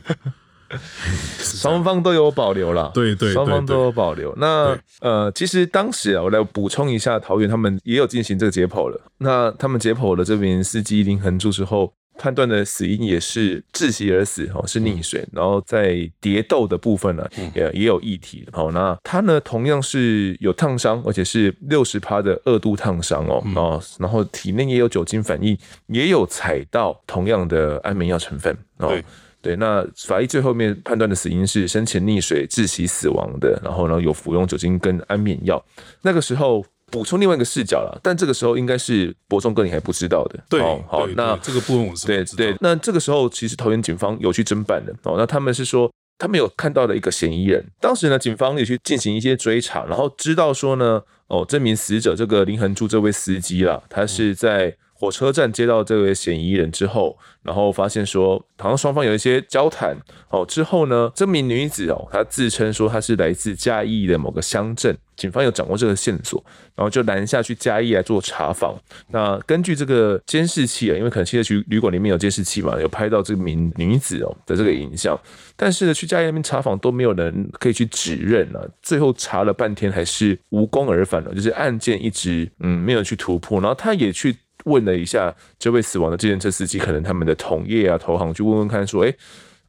双方都有保留了，对对，双方都有保留。那呃，其实当时啊，我来补充一下，桃园他们也有进行这个解剖了。那他们解剖了这名司机林恒柱之后。判断的死因也是窒息而死，哦，是溺水，然后在蝶斗的部分呢，也也有液体，好，那他呢同样是有烫伤，而且是六十趴的二度烫伤哦，哦，然后体内也有酒精反应，也有采到同样的安眠药成分，哦，对，那法医最后面判断的死因是生前溺水窒息死亡的，然后呢有服用酒精跟安眠药，那个时候。补充另外一个视角了，但这个时候应该是伯仲哥你还不知道的。对，好，好那这个部分我是对对。那这个时候其实桃园警方有去侦办的哦，那他们是说他们有看到的一个嫌疑人，当时呢警方也去进行一些追查，然后知道说呢哦这名死者这个林恒柱这位司机啦，他是在。火车站接到这位嫌疑人之后，然后发现说好像双方有一些交谈哦。之后呢，这名女子哦，她自称说她是来自嘉义的某个乡镇，警方有掌握这个线索，然后就拦下去嘉义来做查访。那根据这个监视器啊，因为可能现在去旅馆里面有监视器嘛，有拍到这名女子哦的这个影像，但是呢，去嘉义那边查访都没有人可以去指认啊。最后查了半天还是无功而返了，就是案件一直嗯没有去突破。然后他也去。问了一下这位死亡的计程车司机，可能他们的同业啊、投行，去问问看，说，哎，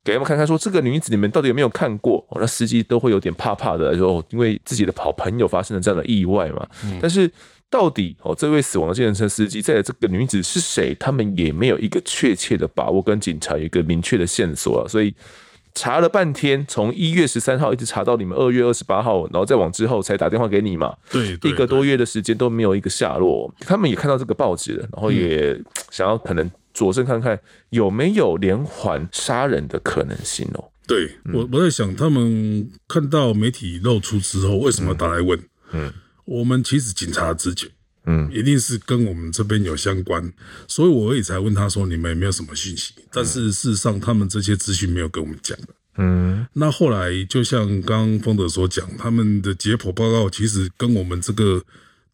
给他们看看，说这个女子你们到底有没有看过？哦，那司机都会有点怕怕的，说因为自己的好朋友发生了这样的意外嘛。嗯。但是到底哦，这位死亡的计程车司机在这个女子是谁？他们也没有一个确切的把握，跟警察有一个明确的线索啊，所以。查了半天，从一月十三号一直查到你们二月二十八号，然后再往之后才打电话给你嘛。对，一个多月的时间都没有一个下落。他们也看到这个报纸了，然后也想要可能佐证看看有没有连环杀人的可能性哦。对，我我在想，他们看到媒体露出之后，为什么打来问？嗯，我们其实警察的直觉。嗯，一定是跟我们这边有相关，所以我也才问他说，你们有没有什么讯息？但是事实上，他们这些资讯没有跟我们讲的。嗯，那后来就像刚刚丰德所讲，他们的解剖报告其实跟我们这个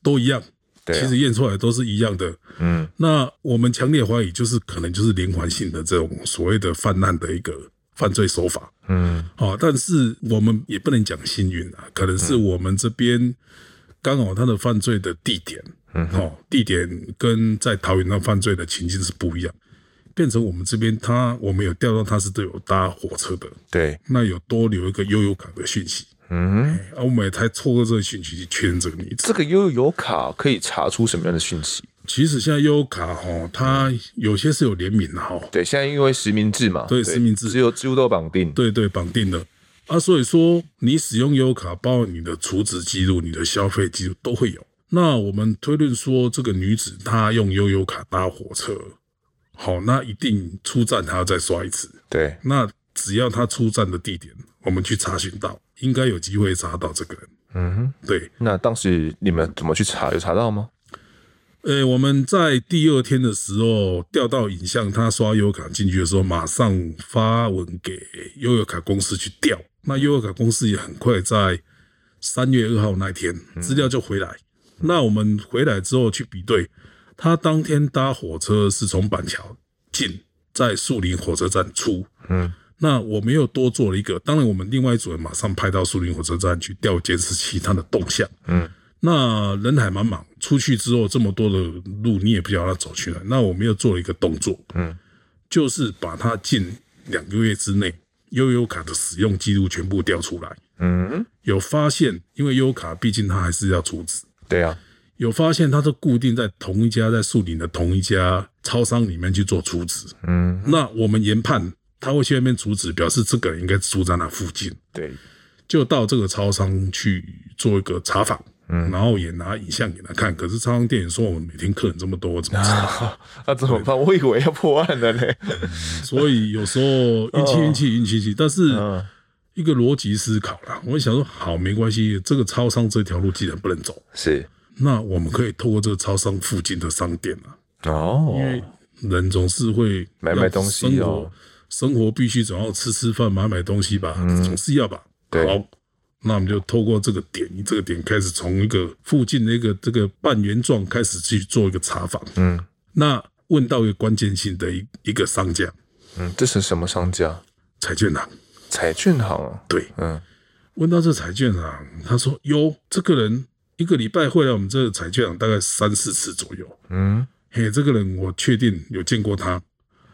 都一样，对其实验出来都是一样的。嗯，那我们强烈怀疑，就是可能就是连环性的这种所谓的泛滥的一个犯罪手法。嗯，好，但是我们也不能讲幸运啊，可能是我们这边刚好他的犯罪的地点。嗯，好，地点跟在桃园那犯罪的情境是不一样，变成我们这边他，我们有调到他是都有搭火车的，对，那有多留一个悠游卡的讯息，嗯，啊，我们也才错过这个讯息去确认这个名字。这个悠游卡可以查出什么样的讯息？其实现在悠游卡哈，它有些是有联名的哈，对，现在因为实名制嘛，对，实名制。只有几乎都绑定，对对绑定的。啊，所以说你使用悠游卡，包括你的储值记录、你的消费记录都会有。那我们推论说，这个女子她用悠游卡搭火车，好，那一定出站她要再刷一次。对，那只要她出站的地点，我们去查询到，应该有机会查到这个人。嗯哼，对。那当时你们怎么去查？有查到吗？呃、欸，我们在第二天的时候调到影像，他刷悠游卡进去的时候，马上发文给悠游卡公司去调。那悠游卡公司也很快在三月二号那一天资料就回来。嗯、那我们回来之后去比对，他当天搭火车是从板桥进，在树林火车站出。嗯，那我们又多做了一个，当然我们另外一组人马上派到树林火车站去调监视器他的动向。嗯。那人海茫茫，出去之后这么多的路，你也不知道他走去哪。那我们又做了一个动作，嗯，就是把他近两个月之内悠游卡的使用记录全部调出来，嗯，有发现，因为悠游卡毕竟它还是要储值，对啊，有发现他是固定在同一家在树林的同一家超商里面去做储值，嗯，那我们研判他会去那边储值，表示这个人应该住在那附近，对，就到这个超商去做一个查访。嗯，然后也拿影像给他看，可是超商店员说我们每天客人这么多，怎么知道？那、啊、怎么办？我以为要破案了呢。所以有时候运气、运气、运气气，但是一个逻辑思考啦。我想说，好，没关系，这个超商这条路既然不能走，是，那我们可以透过这个超商附近的商店啊。哦，因为人总是会买买东西哦，生活必须总要吃吃饭、买买东西吧，嗯、总是要吧。对。好那我们就透过这个点，以这个点开始从一个附近的一个这个半圆状开始去做一个查访。嗯，那问到一个关键性的一一个商家。嗯，这是什么商家？彩券行。彩券行啊？对，嗯。问到这彩券行，他说：“哟，这个人一个礼拜会来我们这个彩券行大概三四次左右。”嗯，嘿，这个人我确定有见过他。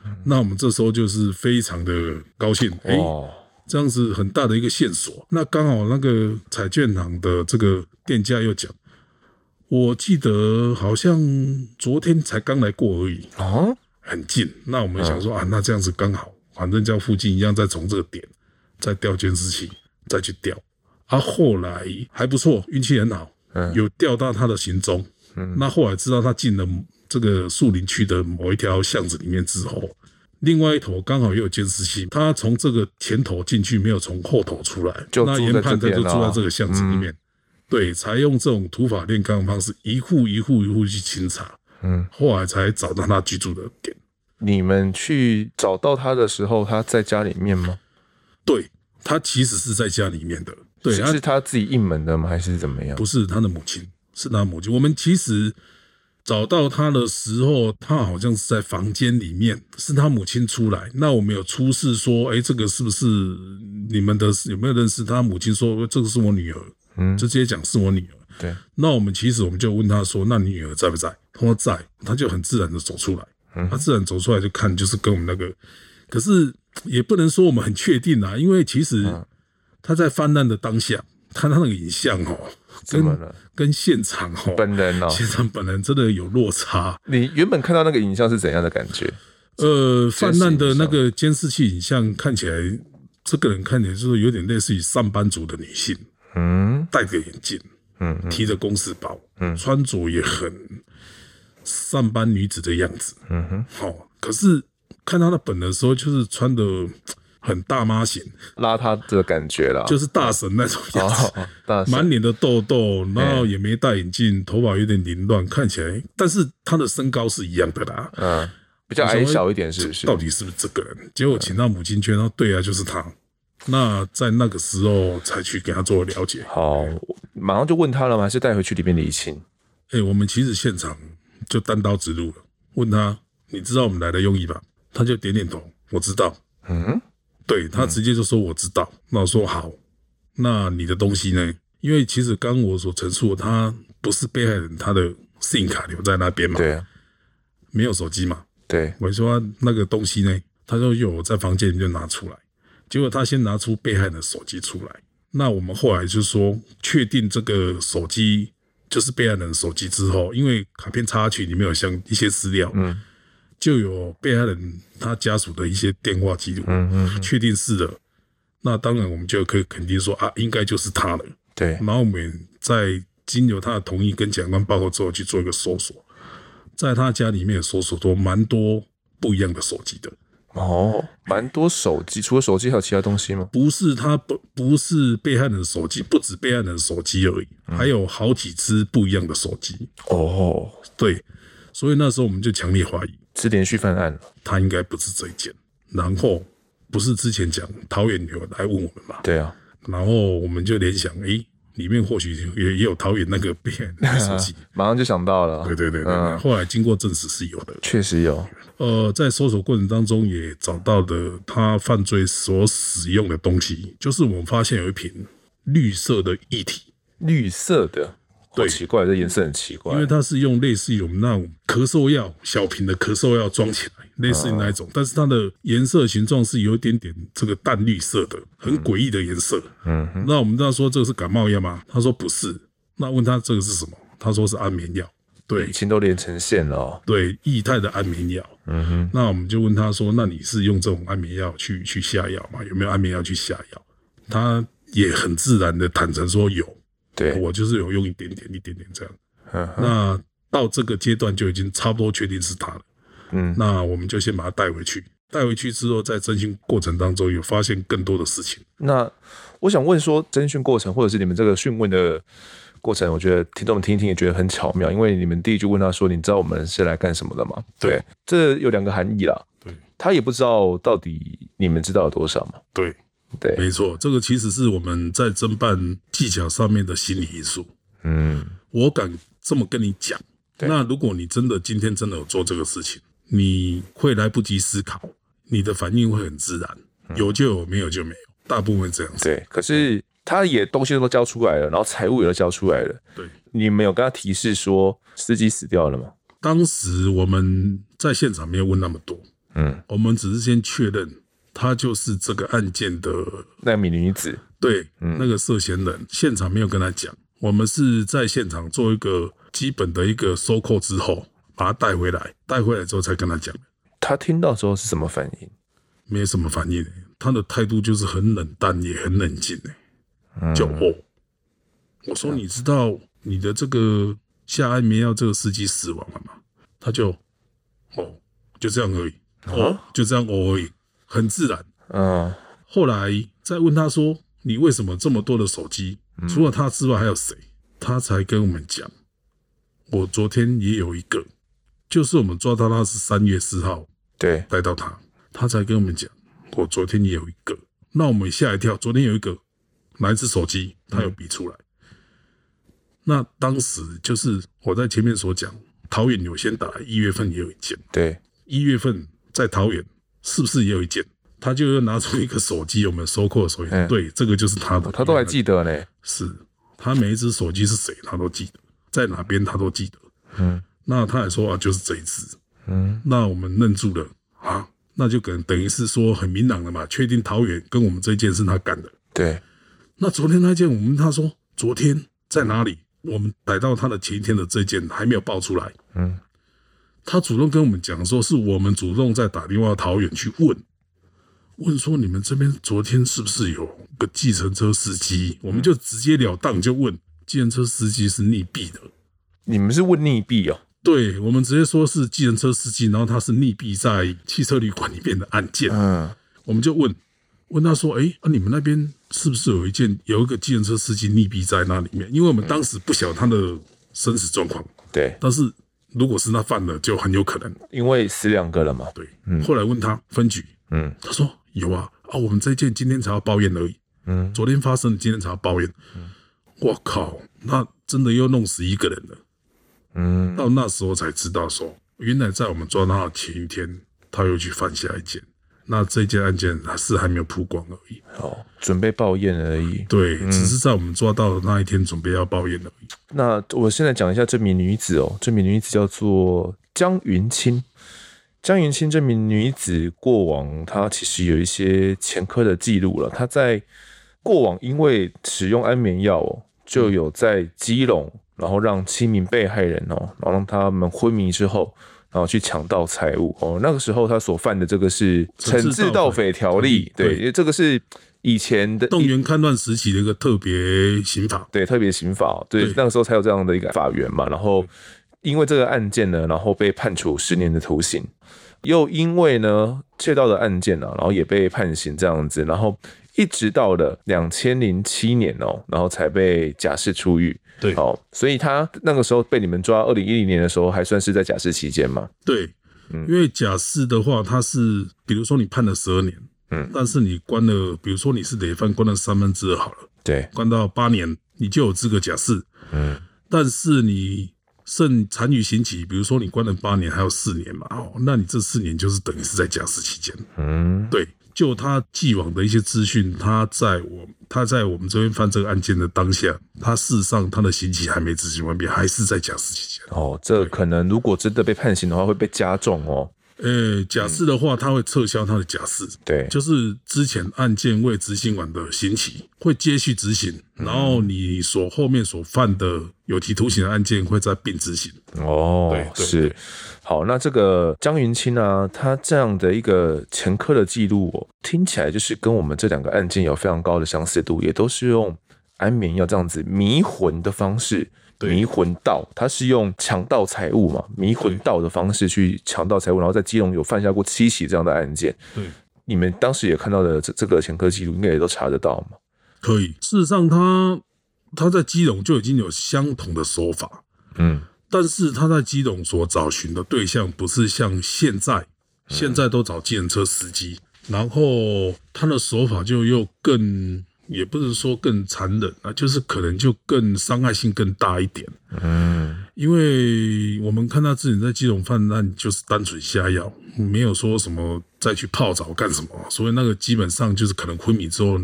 嗯，那我们这时候就是非常的高兴。哦。这样子很大的一个线索，那刚好那个彩券行的这个店家又讲，我记得好像昨天才刚来过而已，哦，很近。那我们想说啊，那这样子刚好，反正叫附近一样，再从这个点再调监视器，再去调。啊，后来还不错，运气很好，有调到他的行踪。嗯那后来知道他进了这个树林区的某一条巷子里面之后。另外一头刚好也有监视器，他从这个前头进去，没有从后头出来，就那研判他就住在这个巷子里面，嗯、对，才用这种土法炼钢的方式，一户一户一户去清查，嗯，后来才找到他居住的点。你们去找到他的时候，他在家里面吗？对，他其实是在家里面的，对，是，是他自己应门的吗？还是怎么样？不是他的母亲，是他母亲。我们其实。找到他的时候，他好像是在房间里面，是他母亲出来。那我们有出示说，哎，这个是不是你们的？有没有认识他母亲？说这个是我女儿，嗯，就直接讲是我女儿。对，那我们其实我们就问他说，那你女儿在不在？他说在，他就很自然的走出来。他自然走出来就看，就是跟我们那个，可是也不能说我们很确定啊，因为其实他在泛滥的当下，他那个影像哦。跟跟现场哦，本人哦，现场本人真的有落差。你原本看到那个影像是怎样的感觉？呃，泛滥的那个监视器影像看起来，这个人看起来就是有点类似于上班族的女性，嗯，戴个眼镜，嗯，提着公事包，嗯，穿着也很上班女子的样子，嗯哼，好。可是看他那本人的时候，就是穿的。很大妈型，邋遢的感觉啦，就是大神那种样子，满脸的痘痘，然后也没戴眼镜，头发有点凌乱，看起来，但是他的身高是一样的啦，嗯，比较矮小一点，是不是？到底是不是这个人？结果请到母亲圈，然后对啊，就是他。那在那个时候才去给他做了解。好，马上就问他了吗？还是带回去里面理清？哎，我们其实现场就单刀直入了，问他，你知道我们来的用意吧？他就点点头，我知道。嗯。对，他直接就说我知道，那我说好，那你的东西呢？因为其实刚我所陈述的，他不是被害人，他的 SIM 卡留在那边嘛，对啊，没有手机嘛，对，我说那个东西呢，他说有，我在房间里就拿出来，结果他先拿出被害人的手机出来，那我们后来就说确定这个手机就是被害人的手机之后，因为卡片插曲里面有像一些资料，嗯。就有被害人他家属的一些电话记录，嗯嗯，确定是的，那当然我们就可以肯定说啊，应该就是他了。对，然后我们在经由他的同意跟检察官报告之后去做一个搜索，在他家里面搜索多蛮多不一样的手机的。哦，蛮多手机，除了手机还有其他东西吗？不是，他不不是被害人的手机，不止被害人的手机而已，嗯、还有好几只不一样的手机。哦，对，所以那时候我们就强烈怀疑是连续犯案了，他应该不是这一件。然后不是之前讲桃园有来问我们嘛？对啊，然后我们就联想，诶。里面或许也也有桃园那个被害人 手机，马上就想到了。对对对对，嗯、后来经过证实是有的，确实有。呃，在搜索过程当中也找到的他犯罪所使用的东西，就是我们发现有一瓶绿色的液体，绿色的。对，奇怪，这颜色很奇怪。因为它是用类似于我们那种咳嗽药小瓶的咳嗽药装起来，类似于那一种，但是它的颜色形状是有一点点这个淡绿色的，很诡异的颜色。嗯，那我们这样说这个是感冒药吗？他说不是。那问他这个是什么？他说是安眠药。对，已经都连成线了哦。对，液态的安眠药。嗯哼。那我们就问他说：“那你是用这种安眠药去去下药吗？有没有安眠药去下药？”他也很自然的坦诚说有。对，我就是有用一点点、一点点这样。那到这个阶段就已经差不多确定是他了。嗯，那我们就先把他带回去。带回去之后，在侦讯过程当中有发现更多的事情。那我想问说，侦讯过程或者是你们这个讯问的过程，我觉得听众们听一听也觉得很巧妙，因为你们第一句问他说：“你知道我们是来干什么的吗？”对，这有两个含义啦。对，他也不知道到底你们知道有多少嘛。对。对，没错，这个其实是我们在侦办技巧上面的心理因素。嗯，我敢这么跟你讲。那如果你真的今天真的有做这个事情，你会来不及思考，你的反应会很自然，有就有，没有就没有，大部分这样子。对，可是他也东西都交出来了，然后财物也都交出来了。对，你没有跟他提示说司机死掉了吗？当时我们在现场没有问那么多。嗯，我们只是先确认。她就是这个案件的那名女子，对，嗯、那个涉嫌人，现场没有跟她讲，我们是在现场做一个基本的一个收扣之后，把她带回来，带回来之后才跟她讲。她听到之后是什么反应？没什么反应，她的态度就是很冷淡，也很冷静，哎，就哦，我说你知道你的这个下安眠药这个司机死亡了吗？他就哦，就这样而已，哦，就这样哦而已。很自然，嗯。后来再问他说：“你为什么这么多的手机？除了他之外还有谁？”他才跟我们讲：“我昨天也有一个，就是我们抓到他是三月四号，对，带到他，他才跟我们讲，我昨天也有一个。那我们吓一跳，昨天有一个哪一只手机？他有比出来。那当时就是我在前面所讲，桃园有先打，一月份也有一件，对，一月份在桃园。”是不是也有一件？他就又拿出一个手机，我们收购的手机，嗯、对，这个就是他的，他都还记得呢。是他每一只手机是谁，他都记得，在哪边他都记得。嗯，那他还说啊，就是这一只。嗯，那我们愣住了啊，那就可能等于是说很明朗了嘛，确定桃园跟我们这件是他干的。对，那昨天那件，我们他说昨天在哪里？我们逮到他的前一天的这件还没有爆出来。嗯。他主动跟我们讲说，是我们主动在打电话到桃园去问，问说你们这边昨天是不是有个计程车司机？我们就直截了当就问，计程车司机是溺毙的。你们是问溺毙哦？对，我们直接说是计程车司机，然后他是溺毙在汽车旅馆里面的案件。嗯，我们就问问他说，哎，啊，你们那边是不是有一件有一个计程车司机溺毙在那里面？因为我们当时不晓得他的生死状况。对，但是。如果是他犯了，就很有可能，因为死两个了嘛。对，嗯。后来问他分局，嗯，他说有啊，啊，我们这件今天才要报验而已，嗯，昨天发生的，今天才要报验。嗯，我靠，那真的又弄死一个人了。嗯，到那时候才知道说，原来在我们抓他的前一天，他又去犯下一件。那这件案件还是还没有曝光而已，哦，准备报验而已。对，只是在我们抓到的那一天准备要报验而已。那我现在讲一下这名女子哦，这名女子叫做江云清。江云清这名女子过往她其实有一些前科的记录了，她在过往因为使用安眠药哦，就有在基隆，然后让七名被害人哦，然后让他们昏迷之后。然后去抢盗财物哦，那个时候他所犯的这个是《惩治盗匪条例》，对，因为这个是以前的动员戡乱时期的一个特别刑法，对，特别刑法，对，对那个时候才有这样的一个法源嘛。然后因为这个案件呢，然后被判处十年的徒刑，又因为呢窃盗的案件呢，然后也被判刑这样子，然后一直到了两千零七年哦，然后才被假释出狱。对，哦，所以他那个时候被你们抓，二零一零年的时候还算是在假释期间嘛？对，嗯，因为假释的话，他是比如说你判了十二年。嗯，但是你关了，比如说你是累犯，关了三分之二好了，对，关到八年，你就有资格假释。嗯，但是你剩残余刑期，比如说你关了八年，还有四年嘛，哦，那你这四年就是等于是在假释期间。嗯，对，就他既往的一些资讯，他在我他在我们这边犯这个案件的当下，他事实上他的刑期还没执行完毕，还是在假释期间。哦，这可能如果真的被判刑的话，会被加重哦。呃、欸，假释的话，他会撤销他的假释，对，就是之前案件未执行完的刑期会接续执行，然后你所后面所犯的有期徒刑的案件会再并执行。哦，对，对是。好，那这个江云清啊，他这样的一个前科的记录，听起来就是跟我们这两个案件有非常高的相似度，也都是用安眠药这样子迷魂的方式。迷魂道，他是用强盗财物嘛？迷魂道的方式去强盗财物，然后在基隆有犯下过七起这样的案件。对，你们当时也看到的这这个前科记录，应该也都查得到嘛？可以。事实上他，他他在基隆就已经有相同的手法。嗯，但是他在基隆所找寻的对象不是像现在，现在都找计程车司机，嗯，然后他的手法就又更。也不是说更残忍啊，就是可能就更伤害性更大一点。嗯，因为我们看到之前在基隆犯案，就是单纯下药，没有说什么再去泡澡干什么，所以那个基本上就是可能昏迷之后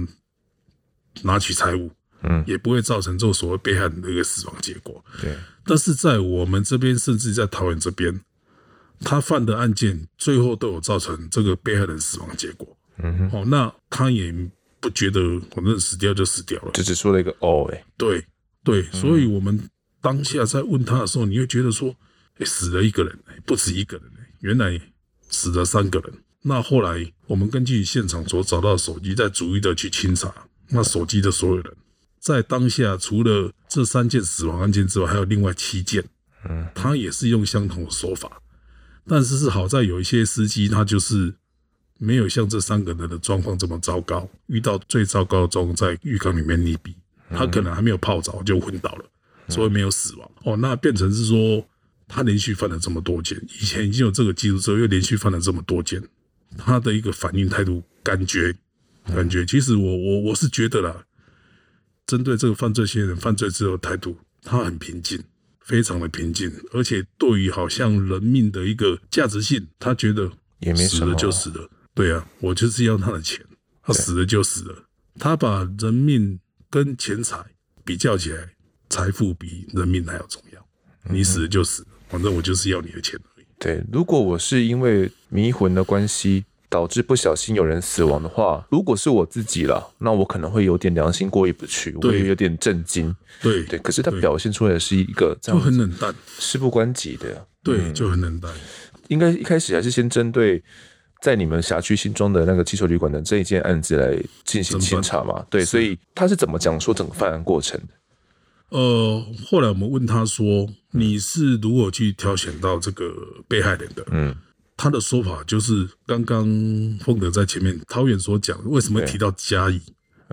拿取财物，嗯，也不会造成这所谓被害人的一个死亡结果。对，但是在我们这边，甚至在桃园这边，他犯的案件最后都有造成这个被害人死亡结果。嗯，哦，那他也。不觉得反正死掉就死掉了，就只说了一个哦，哎，对对，所以我们当下在问他的时候，你会觉得说，欸、死了一个人，不止一个人，原来死了三个人。那后来我们根据现场所找到的手机，再逐一的去清查，那手机的所有人，在当下除了这三件死亡案件之外，还有另外七件，嗯，他也是用相同的手法，但是是好在有一些司机他就是。没有像这三个人的状况这么糟糕，遇到最糟糕的状况在浴缸里面溺毙，他可能还没有泡澡就昏倒了，所以没有死亡。哦，那变成是说他连续犯了这么多件，以前已经有这个记录之后，又连续犯了这么多件，他的一个反应态度，感觉感觉，其实我我我是觉得啦，针对这个犯罪嫌疑人犯罪之后态度，他很平静，非常的平静，而且对于好像人命的一个价值性，他觉得也没死了就死了。对啊，我就是要他的钱，他死了就死了。他把人命跟钱财比较起来，财富比人命还要重要。你死了就死了，反正我就是要你的钱而已。对，如果我是因为迷魂的关系导致不小心有人死亡的话，如果是我自己了，那我可能会有点良心过意不去，我也有点震惊。对对，可是他表现出来的是一个就很冷淡、事不关己的。对，就很冷淡。应该一开始还是先针对。在你们辖区新庄的那个汽车旅馆的这一件案子来进行清查嘛？对，所以他是怎么讲说整个犯案过程的？呃，后来我们问他说：“你是如何去挑选到这个被害人的？”嗯，他的说法就是刚刚丰德在前面桃园所讲，为什么提到嘉义？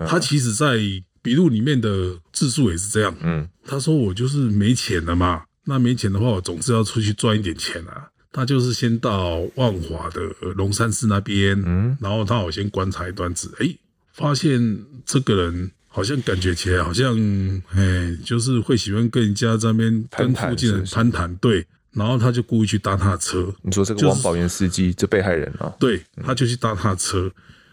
他其实在笔录里面的自述也是这样。嗯，他说：“我就是没钱了嘛，那没钱的话，我总是要出去赚一点钱啊。”他就是先到万华的龙山寺那边，嗯，然后他好先观察一段子，哎，发现这个人好像感觉起来好像，哎，就是会喜欢跟人家在那边跟附近人攀谈，对，然后他就故意去搭他的车。你说这个王宝元司机，这被害人啊？对，他就去搭他的车。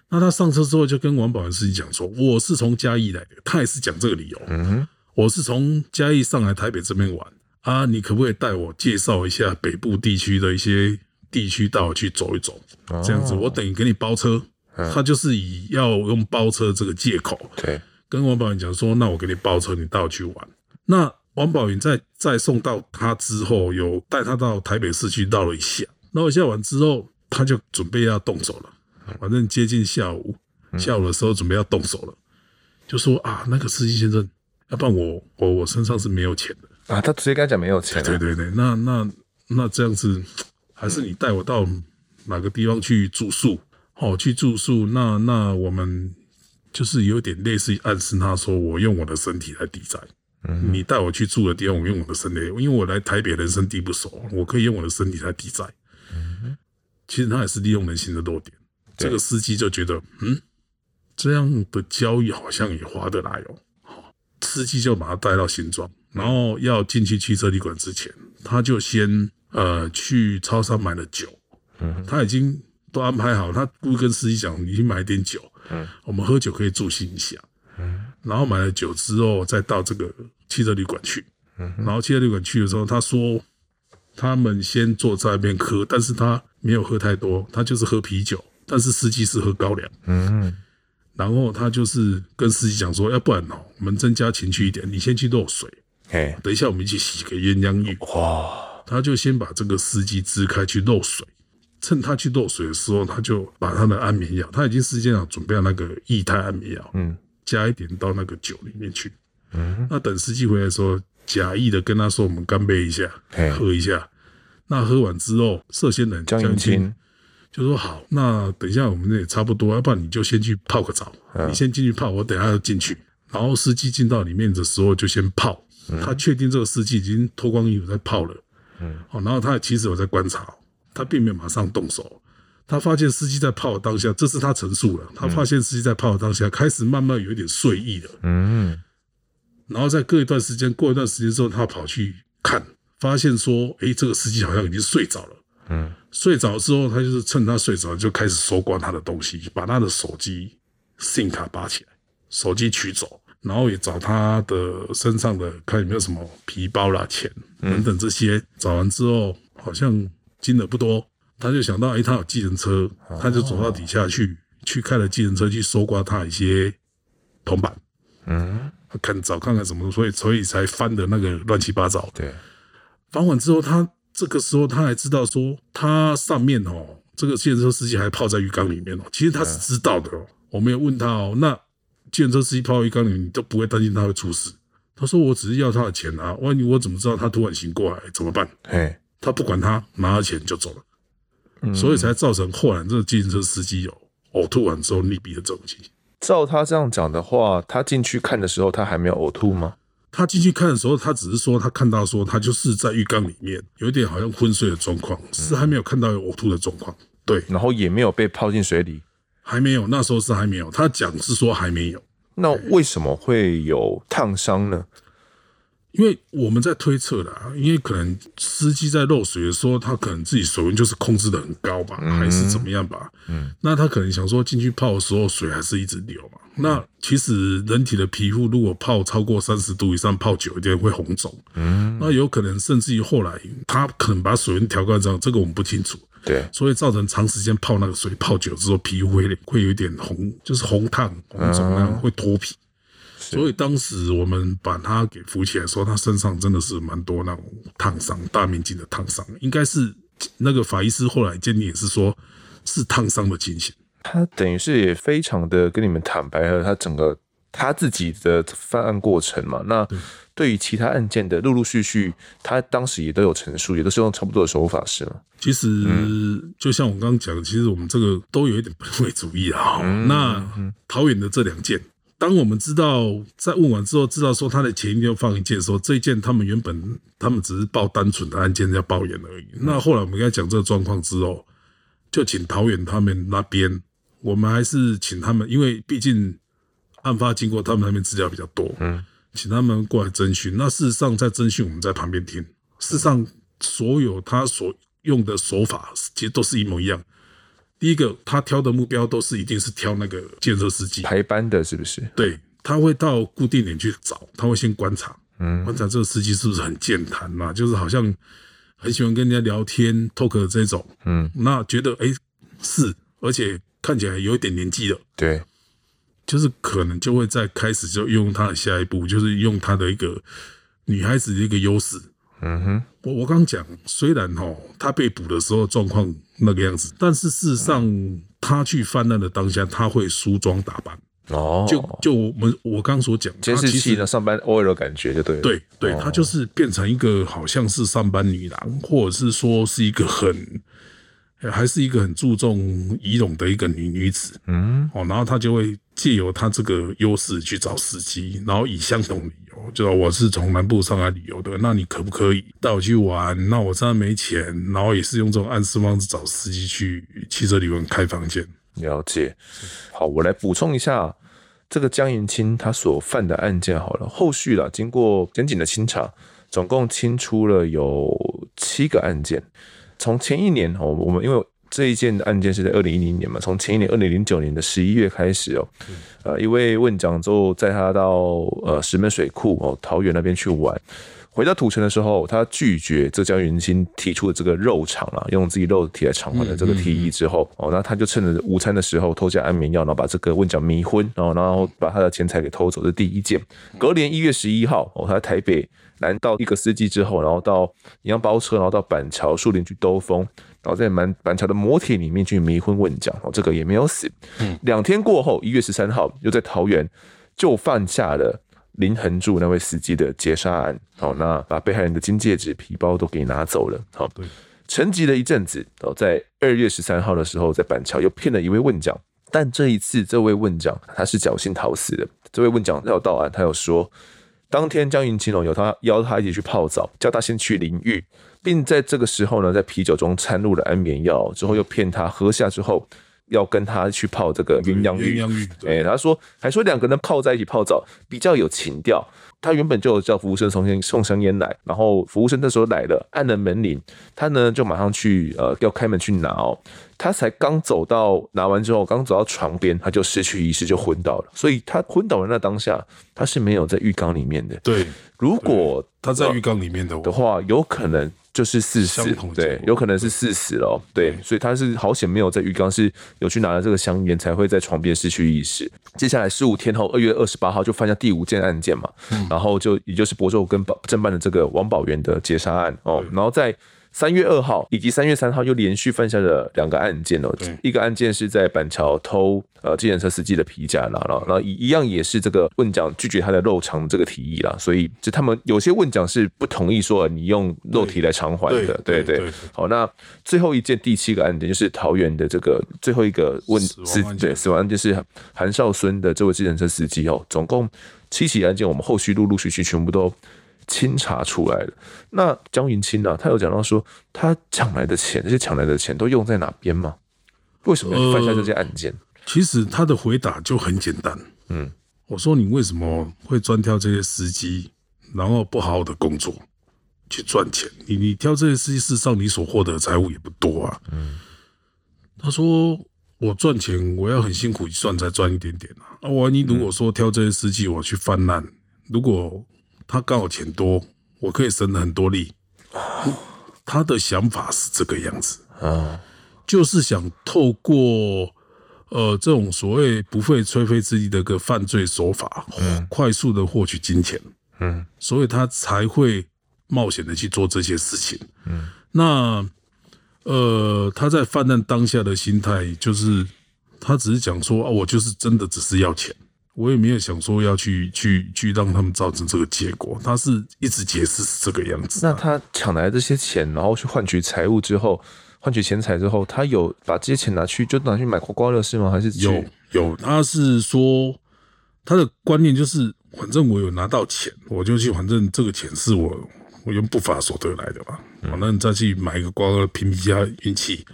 那他上车之后就跟王宝元司机讲说：“我是从嘉义来的。”他也是讲这个理由，嗯哼，我是从嘉义上来台北这边玩。啊，你可不可以带我介绍一下北部地区的一些地区，带我去走一走？这样子，我等于给你包车。他就是以要用包车这个借口，对，跟王宝云讲说，那我给你包车，你带我去玩。那王宝云在再送到他之后，有带他到台北市区绕了一下，绕一下完之后，他就准备要动手了。反正接近下午，下午的时候准备要动手了，就说啊，那个司机先生，要不然我我我身上是没有钱的啊，他直接跟他讲没有钱，对对对，那那那这样子，还是你带我到哪个地方去住宿？哦，去住宿，那那我们就是有点类似于暗示他说，我用我的身体来抵债。嗯，你带我去住的地方，我用我的身体，因为我来台北人生地不熟，我可以用我的身体来抵债。嗯，其实他也是利用人性的弱点。这个司机就觉得，嗯，这样的交易好像也划得来哦。好，司机就把他带到新庄，然后要进去汽车旅馆之前，他就先呃去超商买了酒。嗯，他已经。都安排好，他故意跟司机讲：“你去买点酒，嗯，我们喝酒可以助兴一下。”嗯，然后买了酒之后，再到这个汽车旅馆去。嗯，然后汽车旅馆去的时候，他说他们先坐在那边喝，但是他没有喝太多，他就是喝啤酒，但是司机是喝高粱。嗯，然后他就是跟司机讲说：“要不然哦，我们增加情趣一点，你先去漏水，哎，等一下我们一起洗个鸳鸯浴。”哇，他就先把这个司机支开去漏水。趁他去漏水的时候，他就把他的安眠药，他已经事先啊准备了那个液态安眠药，嗯，加一点到那个酒里面去，嗯，那等司机回来的时候，假意的跟他说：“我们干杯一下，喝一下。”那喝完之后，涉嫌人江云清就说：“好，那等一下我们也差不多，要不然你就先去泡个澡，你先进去泡，我等下要进去。”然后司机进到里面的时候就先泡，他确定这个司机已经脱光衣服在泡了，嗯，哦，然后他其实有在观察。他并没有马上动手，他发现司机在泡的当下，这是他陈述了。他发现司机在泡的当下，开始慢慢有一点睡意了。嗯，然后在隔一段时间，过一段时间之后，他跑去看，发现说，哎，这个司机好像已经睡着了。嗯，睡着之后，他就是趁他睡着，就开始搜刮他的东西，把他的手机 SIM 卡拔起来，手机取走，然后也找他的身上的看有没有什么皮包啦、钱等等这些。找完之后，好像。金额不多，他就想到，哎、欸，他有计程车，他就走到底下去，去开了计程车去搜刮他一些铜板，嗯，看找看看什么，所以所以才翻的那个乱七八糟。对，翻完之后，他这个时候他还知道说，他上面哦，这个计程车司机还泡在浴缸里面哦，其实他是知道的哦。我没有问他哦，那计程车司机泡在浴缸里，你都不会担心他会出事？他说，我只是要他的钱啊，万一我怎么知道他突然醒过来怎么办？嘿。他不管他，拿了钱就走了，嗯、所以才造成后来这个计程车司机有呕吐完之后溺毙的这种情形。照他这样讲的话，他进去看的时候，他还没有呕吐吗？他进去看的时候，他只是说他看到说他就是在浴缸里面有点好像昏睡的状况，嗯、是还没有看到有呕吐的状况。对，然后也没有被泡进水里，还没有，那时候是还没有。他讲是说还没有。那为什么会有烫伤呢？因为我们在推测的，因为可能司机在漏水的时候，他可能自己水温就是控制的很高吧，嗯、还是怎么样吧？嗯，那他可能想说进去泡的时候水还是一直流嘛。嗯、那其实人体的皮肤如果泡超过三十度以上，泡久一点会红肿。嗯，那有可能甚至于后来他可能把水温调高这样，这个我们不清楚。对，所以造成长时间泡那个水泡久之后，皮肤会会有点红，就是红烫红肿那样，会脱皮。所以当时我们把他给扶起来，说他身上真的是蛮多那种烫伤，大面积的烫伤，应该是那个法医师后来鉴定也是说是烫伤的情形。他等于是也非常的跟你们坦白了他整个他自己的犯案过程嘛。那对于其他案件的陆陆续续，他当时也都有陈述，也都是用差不多的手法，是吗？其实就像我刚刚讲的，其实我们这个都有一点本位主义啊。那桃园的这两件。当我们知道在问完之后，知道说他的前一件放一件的时候，这一件他们原本他们只是报单纯的案件要报验而已。那后来我们跟他讲这个状况之后，就请桃园他们那边，我们还是请他们，因为毕竟案发经过他们那边资料比较多，嗯，请他们过来征询。那事实上在征询，我们在旁边听，事实上所有他所用的手法其实都是一模一样。第一个，他挑的目标都是一定是挑那个建设司机。排班的，是不是？对，他会到固定点去找，他会先观察，嗯，观察这个司机是不是很健谈嘛，就是好像很喜欢跟人家聊天、talk 这种，嗯，那觉得哎是，而且看起来有一点年纪了，对，就是可能就会在开始就用他的下一步，就是用他的一个女孩子的一个优势。嗯哼，我我刚讲，虽然哦，他被捕的时候状况那个样子，但是事实上他去犯案的当下，他会梳妆打扮。哦，就就我们我刚刚所讲，监视器的上班 OL 的感觉就对了。对对，她就是变成一个好像是上班女郎，或者是说是一个很，还是一个很注重仪容的一个女女子。嗯，哦，然后她就会借由她这个优势去找司机，然后以相同理就我是从南部上来旅游的，那你可不可以带我去玩？那我现在没钱，然后也是用这种暗示方式找司机去汽车旅馆开房间。了解，好，我来补充一下这个江云清他所犯的案件。好了，后续了，经过检警的清查，总共清出了有七个案件。从前一年哦，我们因为这一件案件是在二零一零年嘛，从前一年二零零九年的十一月开始哦，呃，一位问讲之后载他到呃石门水库哦桃园那边去玩。回到土城的时候，他拒绝浙江云清提出的这个肉偿啊，用自己肉体来偿还的这个提议之后，哦，那他就趁着午餐的时候偷下安眠药，然后把这个问讲迷昏，然后然后把他的钱财给偷走。这第一件。隔年一月十一号，哦，他在台北拦到一个司机之后，然后到一辆包车，然后到板桥树林去兜风，然后在板板桥的摩铁里面去迷昏问讲，哦，这个也没有死。两天过后，一月十三号，又在桃园就犯下了。林恒柱那位司机的劫杀案，好，那把被害人的金戒指、皮包都给拿走了，好，对，沉寂了一阵子，哦，在二月十三号的时候，在板桥又骗了一位问讲，但这一次这位问讲他是侥幸逃死的，这位问讲要到案，他有说，当天江云钦有他邀他一起去泡澡，叫他先去淋浴，并在这个时候呢，在啤酒中掺入了安眠药，之后又骗他喝下之后。要跟他去泡这个鸳鸯浴，哎，他说还说两个人泡在一起泡澡比较有情调。他原本就有叫服务生送烟送香烟来，然后服务生那时候来了，按了门铃，他呢就马上去呃要开门去拿哦。他才刚走到拿完之后，刚走到床边，他就失去意识就昏倒了。所以他昏倒的那当下，他是没有在浴缸里面的。对，如果他在浴缸里面的的话，有可能。就是四十，对，有可能是四十了，对，所以他是好险没有在浴缸，是有去拿了这个香烟，才会在床边失去意识。接下来十五天后，二月二十八号就犯下第五件案件嘛，然后就也就是博州跟保侦办的这个王宝元的劫杀案哦，然后在。三月二号以及三月三号又连续犯下了两个案件哦，一个案件是在板桥偷呃计程车司机的皮夹啦，然后一样也是这个问讲拒绝他的肉偿这个提议啦，所以就他们有些问讲是不同意说你用肉体来偿还的，对对，对。好，那最后一件第七个案件就是桃园的这个最后一个问司对死亡案件是韩少孙的这位计程车司机哦，总共七起案件，我们后续陆陆续续全部都。清查出来了。那江云清呢？他有讲到说，他抢来的钱，这些抢来的钱都用在哪边吗？为什么要犯下这些案件？呃，其实他的回答就很简单。嗯，我说你为什么会专挑这些司机，然后不好好的工作去赚钱？你你挑这些司机，事实上你所获得的财物也不多啊。嗯，他说我赚钱，我要很辛苦赚才赚一点点啊。那万一如果说挑这些司机，我去犯案，如果他刚好钱多，我可以省很多力。他的想法是这个样子啊，就是想透过呃这种所谓不费吹灰之力的一个犯罪手法，快速的获取金钱。嗯，所以他才会冒险的去做这些事情。嗯，那呃他在犯案当下的心态，就是他只是讲说啊，我就是真的只是要钱。我也没有想说要去去去让他们造成这个结果，他是一直解释是这个样子。那他抢来这些钱，然后去换取财物之后，换取钱财之后，他有把这些钱拿去就拿去买刮刮乐是吗？还是有有？他是说他的观念就是，反正我有拿到钱，我就去，反正这个钱是我我用不法所得来的嘛，反正再去买一个刮刮乐拼一下运气。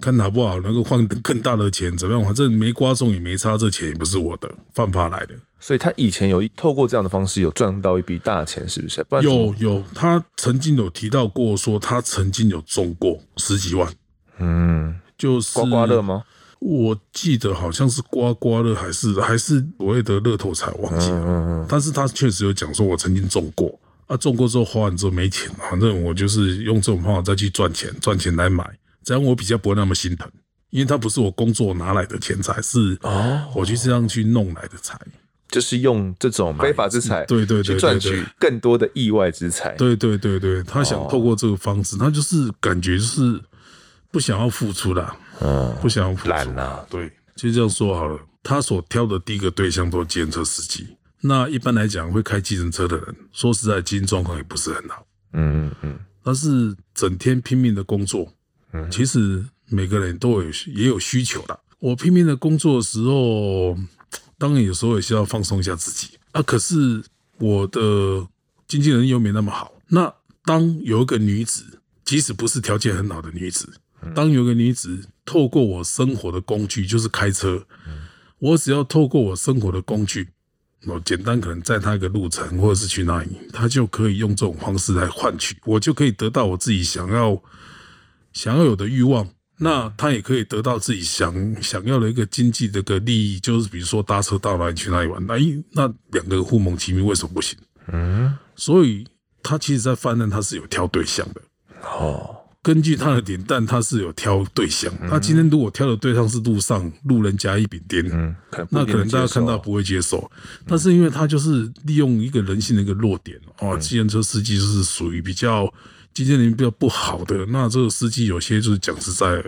看好不好，能够换更大的钱，怎么样？反正没刮中也没差，这钱也不是我的，犯法来的。所以他以前有透过这样的方式有赚到一笔大钱，是不是？不有有，他曾经有提到过，说他曾经有中过十几万。嗯，就是刮刮乐吗？我记得好像是刮刮乐，还是还是所谓的乐透彩，忘记了。嗯嗯嗯。但是他确实有讲说，我曾经中过啊，中过之后花完之后没钱，反正我就是用这种方法再去赚钱，赚钱来买。这样我比较不会那么心疼，因为他不是我工作拿来的钱财，是哦，我去这样去弄来的财，就是用这种非法之财，对对对，去赚取更多的意外之财。对对对对，他想透过这个方式，他就是感觉是不想要付出啦，嗯，不想要懒了。对，就这样说好了。他所挑的第一个对象都是计程车司机。那一般来讲，会开计程车的人，说实在，经济状况也不是很好。嗯嗯嗯。他是整天拼命的工作。嗯。其实每个人都有也有需求的。我拼命的工作的时候，当然有时候也需要放松一下自己啊。可是我的经纪人又没那么好。那当有一个女子，即使不是条件很好的女子，当有一个女子透过我生活的工具，就是开车。我只要透过我生活的工具，我简单可能载他一个路程，或者是去哪里，他就可以用这种方式来换取，我就可以得到我自己想要想要有的欲望。那他也可以得到自己想想要的一个经济的个利益，就是比如说搭车到哪里去哪里玩，那一那两个互蒙其名，为什么不行？嗯，所以他其实，在犯案他是有挑对象的。哦。根据他的点，但他是有挑对象。他今天如果挑的对象是路上路人甲乙丙丁，嗯，那可能大家看到不会接受。但是因为他就是利用一个人性的一个弱点哦，计程车司机就是属于比较经济能力比较不好的。那这个司机有些就是讲实在，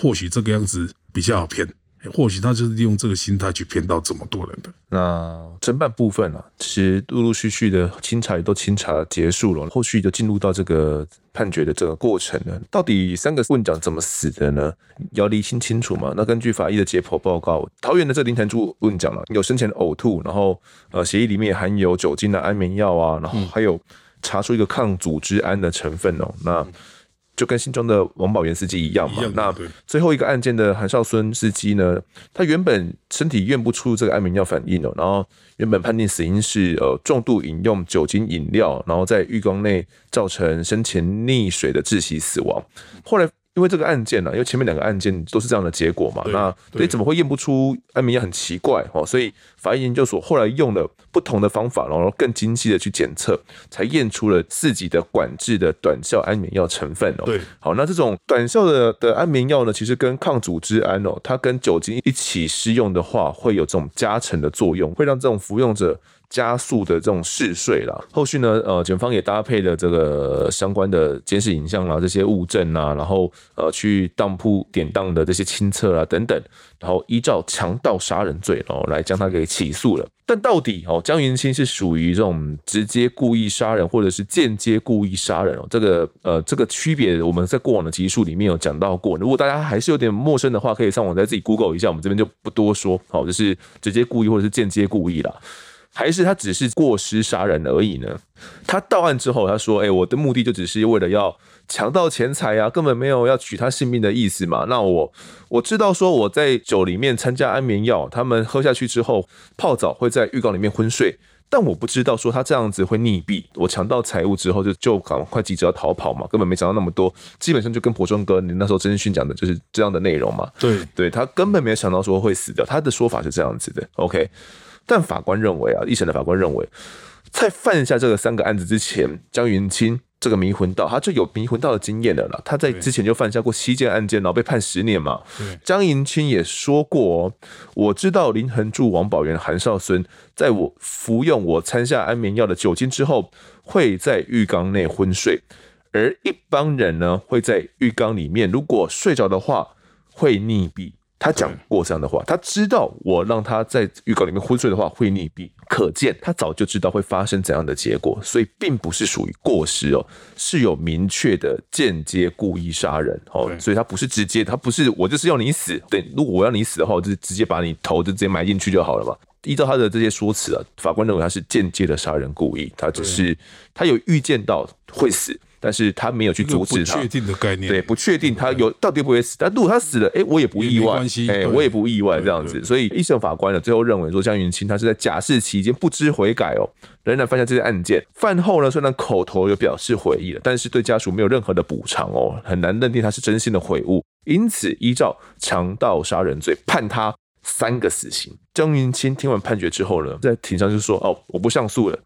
或许这个样子比较好骗。或许他就是利用这个心态去骗到这么多人的。那侦办部分啊，其实陆陆续续的清查也都清查结束了，后续就进入到这个判决的这个过程了。到底三个问长怎么死的呢？要厘清清楚嘛。那根据法医的解剖报告，桃园的这林腾柱问长了，有生前呕吐，然后呃血液里面含有酒精的安眠药啊，然后还有查出一个抗组织胺的成分哦。那就跟新庄的王宝元司机一样嘛。那最后一个案件的韩少孙司机呢，他原本身体验不出这个安眠药反应哦，然后原本判定死因是呃重度饮用酒精饮料，然后在浴缸内造成生前溺水的窒息死亡。后来。因为这个案件呢、啊，因为前面两个案件都是这样的结果嘛，那所以怎么会验不出安眠药很奇怪哦，所以法医研究所后来用了不同的方法，然后更精细的去检测，才验出了自己的管制的短效安眠药成分哦。对，好，那这种短效的的安眠药呢，其实跟抗组织胺哦，它跟酒精一起施用的话，会有这种加成的作用，会让这种服用者。加速的这种嗜睡啦，后续呢，呃，检方也搭配了这个相关的监视影像啦，这些物证啊，然后呃，去当铺典当的这些清册啊等等，然后依照强盗杀人罪，然后来将他给起诉了。但到底哦，江云清是属于这种直接故意杀人，或者是间接故意杀人哦？这个呃，这个区别我们在过往的集数里面有讲到过。如果大家还是有点陌生的话，可以上网再自己 Google 一下，我们这边就不多说。好，就是直接故意或者是间接故意啦。还是他只是过失杀人而已呢？他到案之后，他说：“哎、我的目的就只是为了要抢到钱财啊，根本没有要取他性命的意思嘛。那我我知道说我在酒里面参加安眠药，他们喝下去之后泡澡会在浴缸里面昏睡，但我不知道说他这样子会溺毙。我抢到财物之后就就赶快急着要逃跑嘛，根本没想到那么多。基本上就跟柏庄哥你那时候真讯讲的就是这样的内容嘛。对，对他根本没有想到说会死掉，他的说法是这样子的。OK。”但法官认为啊，一审的法官认为，在犯下这个三个案子之前，江云清这个迷魂道他就有迷魂道的经验的了啦。他在之前就犯下过七件案件，然后被判十年嘛。江云清也说过哦，我知道林恒柱、王宝元、韩少孙，在我服用我掺下安眠药的酒精之后，会在浴缸内昏睡，而一般人呢会在浴缸里面，如果睡着的话，会溺毙。他讲过这样的话，他知道我让他在预告里面昏睡的话会溺毙，可见他早就知道会发生怎样的结果，所以并不是属于过失哦，是有明确的间接故意杀人哦，所以他不是直接，他不是我就是要你死，对，如果我要你死的话，我就直接把你头就直接埋进去就好了嘛。依照他的这些说辞啊，法官认为他是间接的杀人故意，他只是他有预见到会死。但是他没有去阻止他，不确定的概念，对，不确定他有到底会不会死。但如果他死了，哎，我也不意外，哎，我也不意外这样子。所以一审法官呢，最后认为说江云清他是在假释期间不知悔改哦，仍然犯下这些案件。饭后呢，虽然口头有表示悔意了，但是对家属没有任何的补偿哦，很难认定他是真心的悔悟。因此，依照强盗杀人罪判他三个死刑。江云清听完判决之后呢，在庭上就说：“哦，我不上诉了。”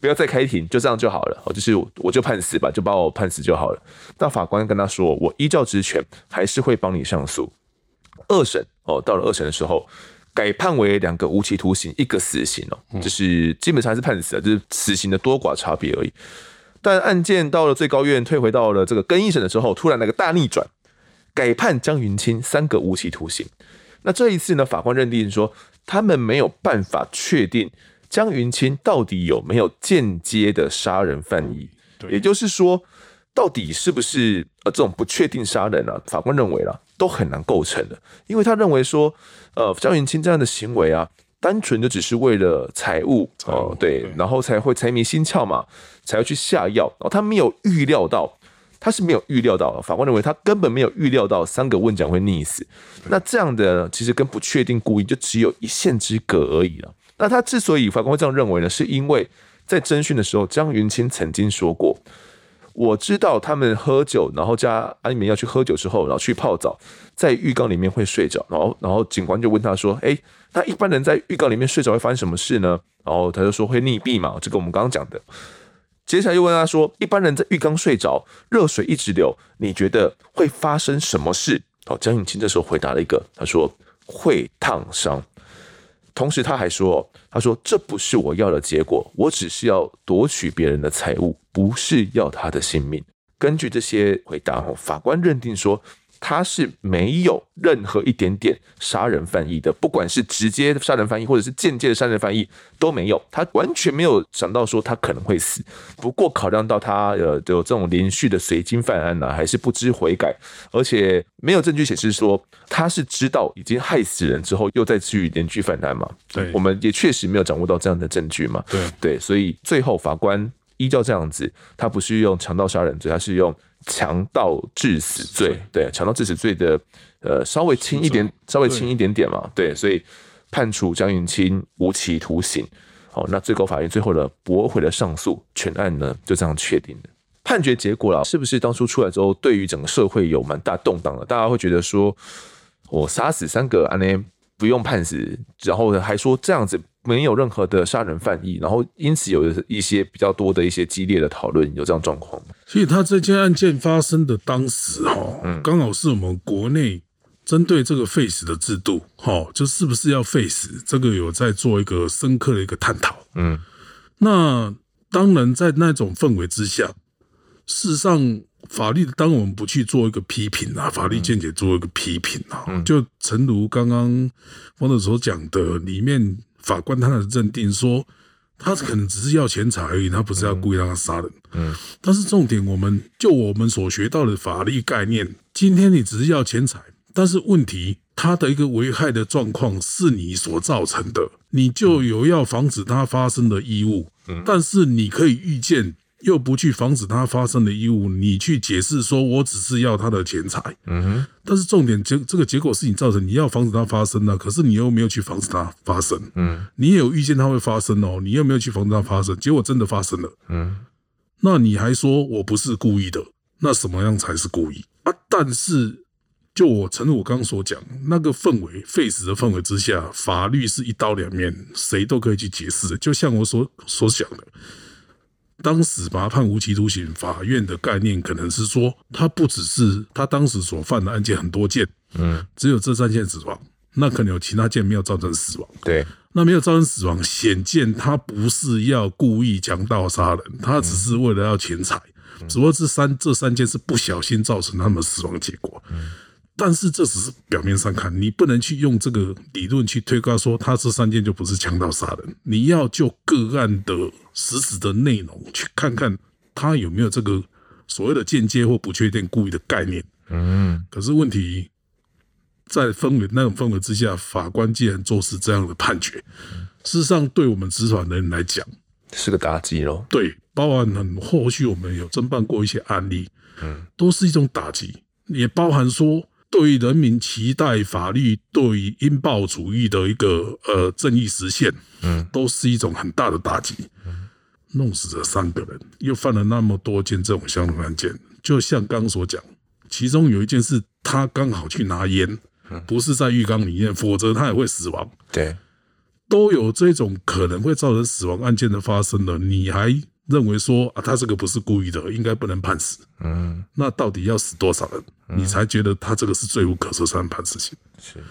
不要再开庭，就这样就好了。哦，就是我就判死吧，就把我判死就好了。但法官跟他说：“我依照职权，还是会帮你上诉。”二审哦，到了二审的时候，改判为两个无期徒刑，一个死刑哦，就是基本上还是判死啊，就是死刑的多寡差别而已。但案件到了最高院，退回到了这个更一审的时候，突然那个大逆转，改判江云清三个无期徒刑。那这一次呢，法官认定说，他们没有办法确定江云清到底有没有间接的杀人犯意，也就是说，到底是不是呃这种不确定杀人啊？法官认为啦，都很难构成的，因为他认为说，呃，江云清这样的行为啊。单纯就只是为了财物哦，对，然后才会财迷心窍嘛，才会去下药。然后他没有预料到，他是没有预料到。法官认为他根本没有预料到三个问讲会溺死。那这样的其实跟不确定故意就只有一线之隔而已了。那他之所以法官会这样认为呢，是因为在侦讯的时候，江云清曾经说过。我知道他们喝酒，然后加安眠药去喝酒之后，然后去泡澡，在浴缸里面会睡着。然后，然后警官就问他说：“哎，那一般人在浴缸里面睡着会发生什么事呢？”然后他就说：“会溺毙嘛。”这个我们刚刚讲的。接下来又问他说：“一般人在浴缸睡着，热水一直流，你觉得会发生什么事？”哦，江永清这时候回答了一个，他说：“会烫伤。”同时他还说：“他说这不是我要的结果，我只是要夺取别人的财物，不是要他的性命。”根据这些回答，法官认定说。他是没有任何一点点杀人犯意的，不管是直接的杀人犯意，或者是间接的杀人犯意都没有。他完全没有想到说他可能会死。不过考量到他呃有这种连续的随机犯案呢、啊，还是不知悔改，而且没有证据显示说他是知道已经害死人之后又再去连续犯案嘛。对，我们也确实没有掌握到这样的证据嘛。对对，所以最后法官依照这样子，他不是用强盗杀人罪，他是用。强盗致死罪，对，强盗致死罪的，呃，稍微轻一点，稍微轻一点点嘛，对，所以判处江云清无期徒刑。好，那最高法院最后呢驳回了上诉，全案呢就这样确定的。判决结果了，是不是当初出来之后，对于整个社会有蛮大动荡的？大家会觉得说，我杀死三个安呢，不用判死，然后还说这样子。没有任何的杀人犯意，然后因此有一些比较多的一些激烈的讨论，有这样状况。所以他这件案件发生的当时，哈，嗯，刚好是我们国内针对这个废死的制度，哈，就是不是要废死，这个有在做一个深刻的一个探讨。嗯，那当然在那种氛围之下，事实上法律当我们不去做一个批评啊，法律见解做一个批评啊，嗯，就诚如刚刚方德所讲的里面。法官他的认定说，他可能只是要钱财而已，他不是要故意让他杀人。嗯，但是重点，我们就我们所学到的法律概念，今天你只是要钱财，但是问题，他的一个危害的状况是你所造成的，你就有要防止它发生的义务。嗯，但是你可以预见。又不去防止它发生的义务，你去解释说，我只是要他的钱财。嗯哼。但是重点结这个结果是你造成，你要防止它发生的，可是你又没有去防止它发生。嗯。你也有预见它会发生哦，你又没有去防止它发生，结果真的发生了。嗯。那你还说我不是故意的？那什么样才是故意啊？但是就我诚如我刚刚所讲，那个氛围，face 的氛围之下，法律是一刀两面，谁都可以去解释。就像我所所讲的。当时把他判无期徒刑，法院的概念可能是说，他不只是他当时所犯的案件很多件，嗯，只有这三件死亡，那可能有其他件没有造成死亡，对，那没有造成死亡，显见他不是要故意强盗杀人，他只是为了要钱财，只不过这三这三件是不小心造成他们死亡结果。但是这只是表面上看，你不能去用这个理论去推告说他这三件就不是强盗杀人。你要就个案的实质的内容去看看他有没有这个所谓的间接或不确定故意的概念。嗯。可是问题在氛围那种氛围之下，法官既然做出这样的判决，事实上对我们执法的人来讲是个打击喽。对，包含很后续我们有侦办过一些案例，嗯，都是一种打击，也包含说。对于人民期待法律对于应报主义的一个呃正义实现，嗯，都是一种很大的打击。嗯，弄死了三个人，又犯了那么多件这种相同案件，就像刚刚所讲，其中有一件是他刚好去拿烟，不是在浴缸里面，否则他也会死亡。对，都有这种可能会造成死亡案件的发生了，你还？认为说啊，他这个不是故意的，应该不能判死。嗯，那到底要死多少人，嗯、你才觉得他这个是罪无可赦，才能判死刑？是，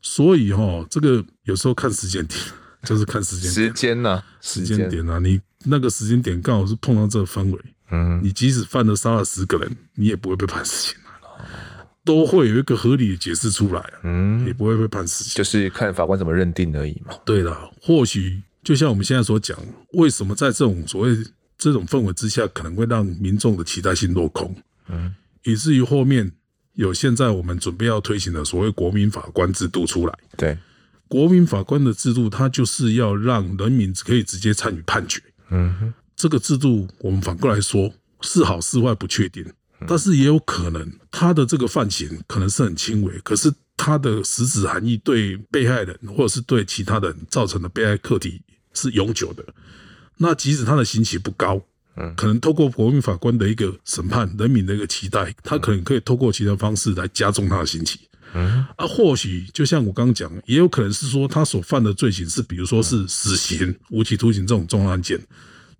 所以哈，这个有时候看时间点，就是看时间点。时间呢？时间点啊，你那个时间点刚好是碰到这个氛围。嗯，你即使犯了杀了十个人，你也不会被判死刑。都会有一个合理的解释出来，嗯，也不会被判死刑，就是看法官怎么认定而已嘛。对了，或许就像我们现在所讲，为什么在这种所谓这种氛围之下，可能会让民众的期待性落空，嗯，以至于后面有现在我们准备要推行的所谓国民法官制度出来。对，国民法官的制度，它就是要让人民可以直接参与判决。嗯哼，这个制度我们反过来说，是好是坏不确定。但是也有可能，他的这个犯行可能是很轻微，可是他的实质含义对被害人或者是对其他人造成的被害课题是永久的。那即使他的刑期不高，嗯，可能透过国民法官的一个审判，人民的一个期待，他可能可以透过其他方式来加重他的刑期。嗯，啊，或许就像我刚刚讲，也有可能是说他所犯的罪行是，比如说是死刑、无期徒刑这种重案件，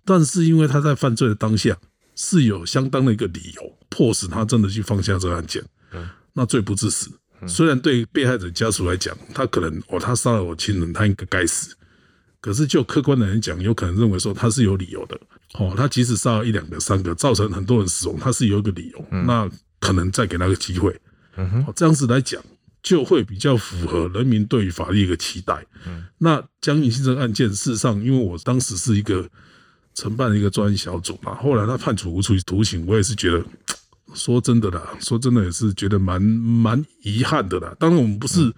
但是因为他在犯罪的当下。是有相当的一个理由，迫使他真的去放下这个案件，嗯，那罪不至死。虽然对被害者家属来讲，他可能哦，他杀了我亲人，他应该该死。可是就客观的人讲，有可能认为说他是有理由的。哦，他即使杀了一两个、三个，造成很多人死亡，他是有一个理由。那可能再给他个机会。嗯，这样子来讲，就会比较符合人民对于法律一个期待。嗯，那江义信这个案件，事实上，因为我当时是一个。承办的一个专案小组嘛，后来他判处无期徒刑，我也是觉得，说真的啦，说真的也是觉得蛮蛮遗憾的啦。当然我们不是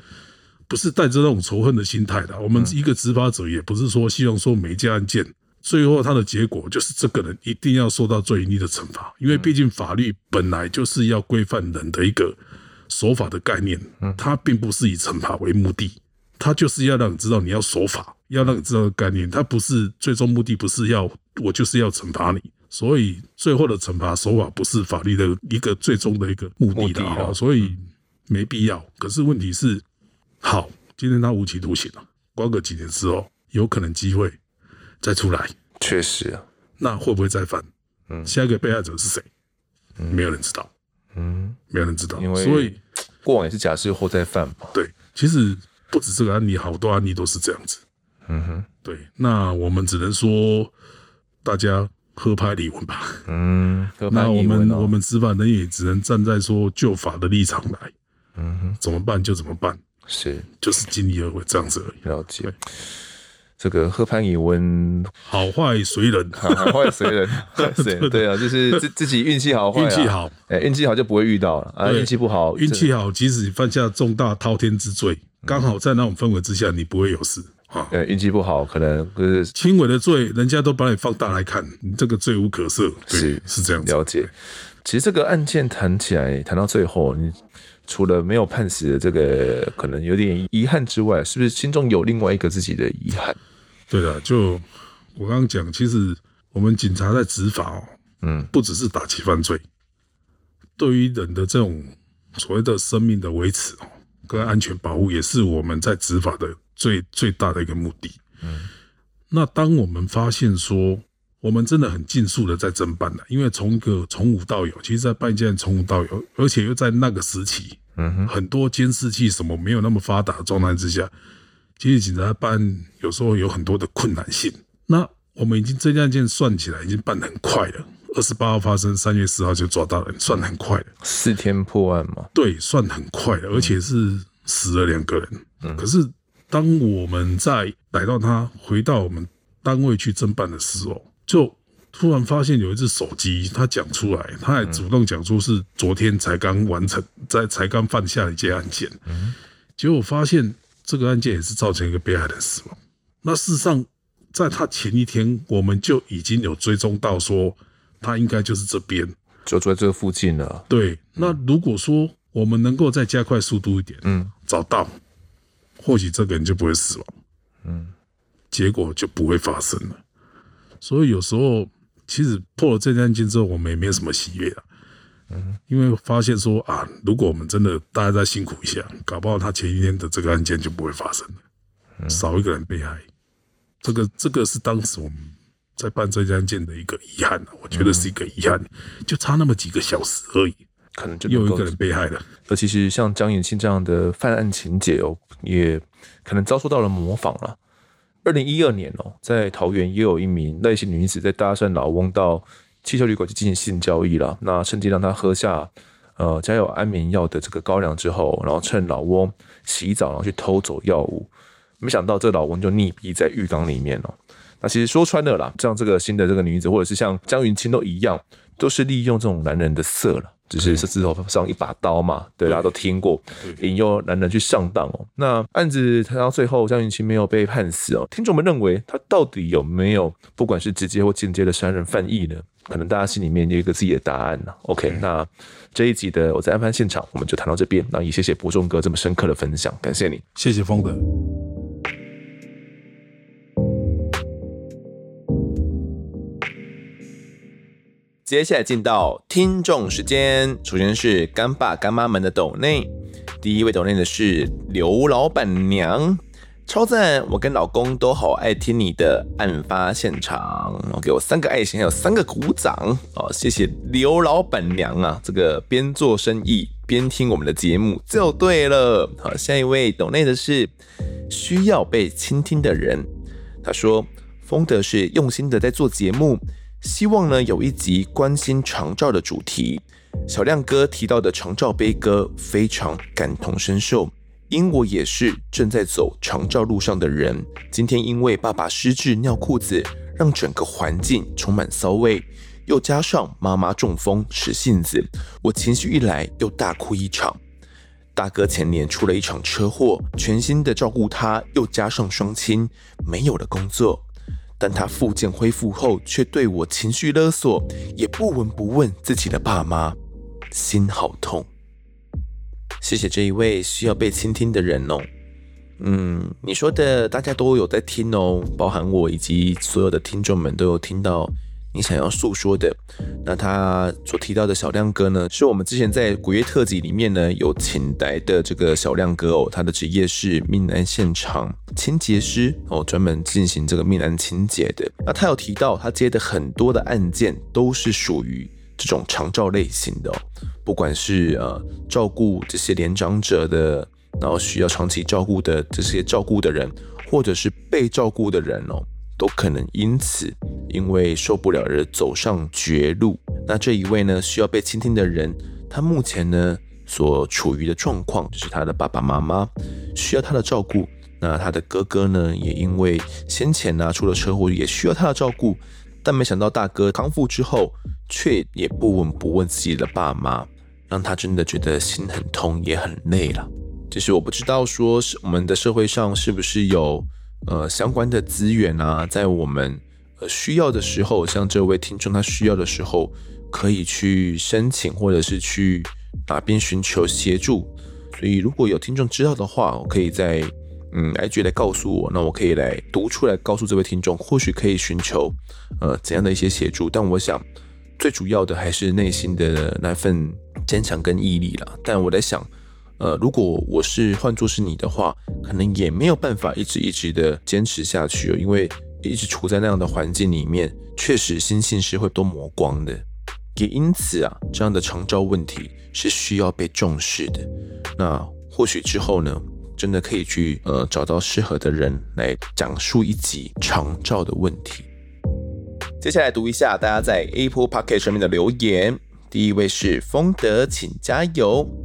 不是带着那种仇恨的心态的，我们一个执法者也不是说希望说每一件案件最后他的结果就是这个人一定要受到最严厉的惩罚，因为毕竟法律本来就是要规范人的一个守法的概念，它并不是以惩罚为目的，它就是要让你知道你要守法。要让你知道概念，它不是最终目的，不是要我就是要惩罚你，所以最后的惩罚手法不是法律的一个最终的一个目的的啊，所以没必要。可是问题是，好，今天他无期徒刑了，关个几年之后，有可能机会再出来，确实啊，那会不会再犯？嗯，下一个被害者是谁？没有人知道，嗯，没有人知道，因为所以过往也是假释后再犯嘛。对，其实不止这个案例，好多案例都是这样子。嗯哼，对，那我们只能说大家合拍离婚吧。嗯，那我们我们执法人也只能站在说就法的立场来。嗯哼，怎么办就怎么办，是就是尽力而为这样子而已。了解。这个喝潘以文，好坏随人，好坏随人。对对啊，就是自自己运气好，运气好，哎，运气好就不会遇到了啊。运气不好，运气好，即使你犯下重大滔天之罪，刚好在那种氛围之下，你不会有事。呃，运气不好，可能就是轻微的罪，人家都把你放大来看，你这个罪无可赦，是是这样。了解。其实这个案件谈起来，谈到最后，你除了没有判死的这个可能有点遗憾之外，是不是心中有另外一个自己的遗憾？对的，就我刚刚讲，其实我们警察在执法哦，嗯，不只是打击犯罪，对于人的这种所谓的生命的维持哦，跟安全保护，也是我们在执法的。最最大的一个目的，嗯，那当我们发现说，我们真的很尽速的在侦办了，因为从一个从无到有，其实，在办一件从无到有，而且又在那个时期，嗯哼，很多监视器什么没有那么发达的状态之下，其实警察办有时候有很多的困难性。那我们已经这件案件算起来已经办得很快了，二十八号发生，三月四号就抓到了，算很快了，四天破案嘛？对，算很快了，而且是死了两个人，嗯，可是。当我们在逮到他回到我们单位去侦办的时候，就突然发现有一只手机，他讲出来，他还主动讲出是昨天才刚完成，在才刚犯下一件案件。结果发现这个案件也是造成一个被害人死亡。那事实上，在他前一天，我们就已经有追踪到说他应该就是这边，就在这附近了。对，那如果说我们能够再加快速度一点，嗯，找到。或许这个人就不会死亡，嗯，结果就不会发生了。所以有时候，其实破了这件案件之后，我们也没有什么喜悦了，嗯，因为发现说啊，如果我们真的大家再辛苦一下，搞不好他前一天的这个案件就不会发生了，少一个人被害，这个这个是当时我们在办这件案件的一个遗憾，我觉得是一个遗憾，就差那么几个小时而已。可能就又一个人被害了。而其实像江义信这样的犯案情节哦，也可能遭受到了模仿了。二零一二年哦，在桃园也有一名赖姓女子在搭讪老翁到汽车旅馆去进行性交易了，那趁机让他喝下呃加有安眠药的这个高粱之后，然后趁老翁洗澡，然后去偷走药物。没想到这老翁就溺毙在浴缸里面了。那其实说穿了啦，像这个新的这个女子，或者是像江云清都一样，都是利用这种男人的色了，只是是之后上一把刀嘛。对，大家都听过，引诱男人去上当哦。那案子谈到最后，江云清没有被判死哦。听众们认为他到底有没有不管是直接或间接的杀人犯意呢？可能大家心里面有一个自己的答案呢。OK，那这一集的我在案发现场，我们就谈到这边。那也谢谢伯仲哥这么深刻的分享，感谢你，谢谢丰德。接下来进到听众时间，首先是干爸干妈们的抖内，第一位抖内的是刘老板娘，超赞！我跟老公都好爱听你的案发现场，给我三个爱心，还有三个鼓掌哦，谢谢刘老板娘啊，这个边做生意边听我们的节目就对了。好，下一位抖内的是需要被倾听的人，他说丰德是用心的在做节目。希望呢有一集关心长照的主题，小亮哥提到的长照悲歌非常感同身受，因我也是正在走长照路上的人。今天因为爸爸失智尿裤子，让整个环境充满骚味，又加上妈妈中风使性子，我情绪一来又大哭一场。大哥前年出了一场车祸，全心的照顾他，又加上双亲没有了工作。但他复健恢复后，却对我情绪勒索，也不闻不问自己的爸妈，心好痛。谢谢这一位需要被倾听的人哦。嗯，你说的大家都有在听哦，包含我以及所有的听众们都有听到。你想要诉说的，那他所提到的小亮哥呢，是我们之前在古月特辑里面呢有请来的这个小亮哥哦，他的职业是命案现场清洁师哦，专门进行这个命案清洁的。那他有提到，他接的很多的案件都是属于这种长照类型的哦，不管是呃照顾这些年长者的，然后需要长期照顾的这些照顾的人，或者是被照顾的人哦。都可能因此因为受不了而走上绝路。那这一位呢，需要被倾听的人，他目前呢所处于的状况，就是他的爸爸妈妈需要他的照顾。那他的哥哥呢，也因为先前呢出了车祸，也需要他的照顾。但没想到大哥康复之后，却也不闻不问自己的爸妈，让他真的觉得心很痛，也很累了。就是我不知道说是我们的社会上是不是有。呃，相关的资源啊，在我们呃需要的时候，像这位听众他需要的时候，可以去申请，或者是去哪边寻求协助。所以如果有听众知道的话，我可以在嗯 IG 来告诉我，那我可以来读出来告诉这位听众，或许可以寻求呃怎样的一些协助。但我想最主要的还是内心的那份坚强跟毅力啦。但我在想。呃，如果我是换作是你的话，可能也没有办法一直一直的坚持下去，因为一直处在那样的环境里面，确实心性是会都磨光的。也因此啊，这样的长照问题是需要被重视的。那或许之后呢，真的可以去呃找到适合的人来讲述一集长照的问题。接下来读一下大家在 Apple Podcast 上面的留言，第一位是丰德，请加油。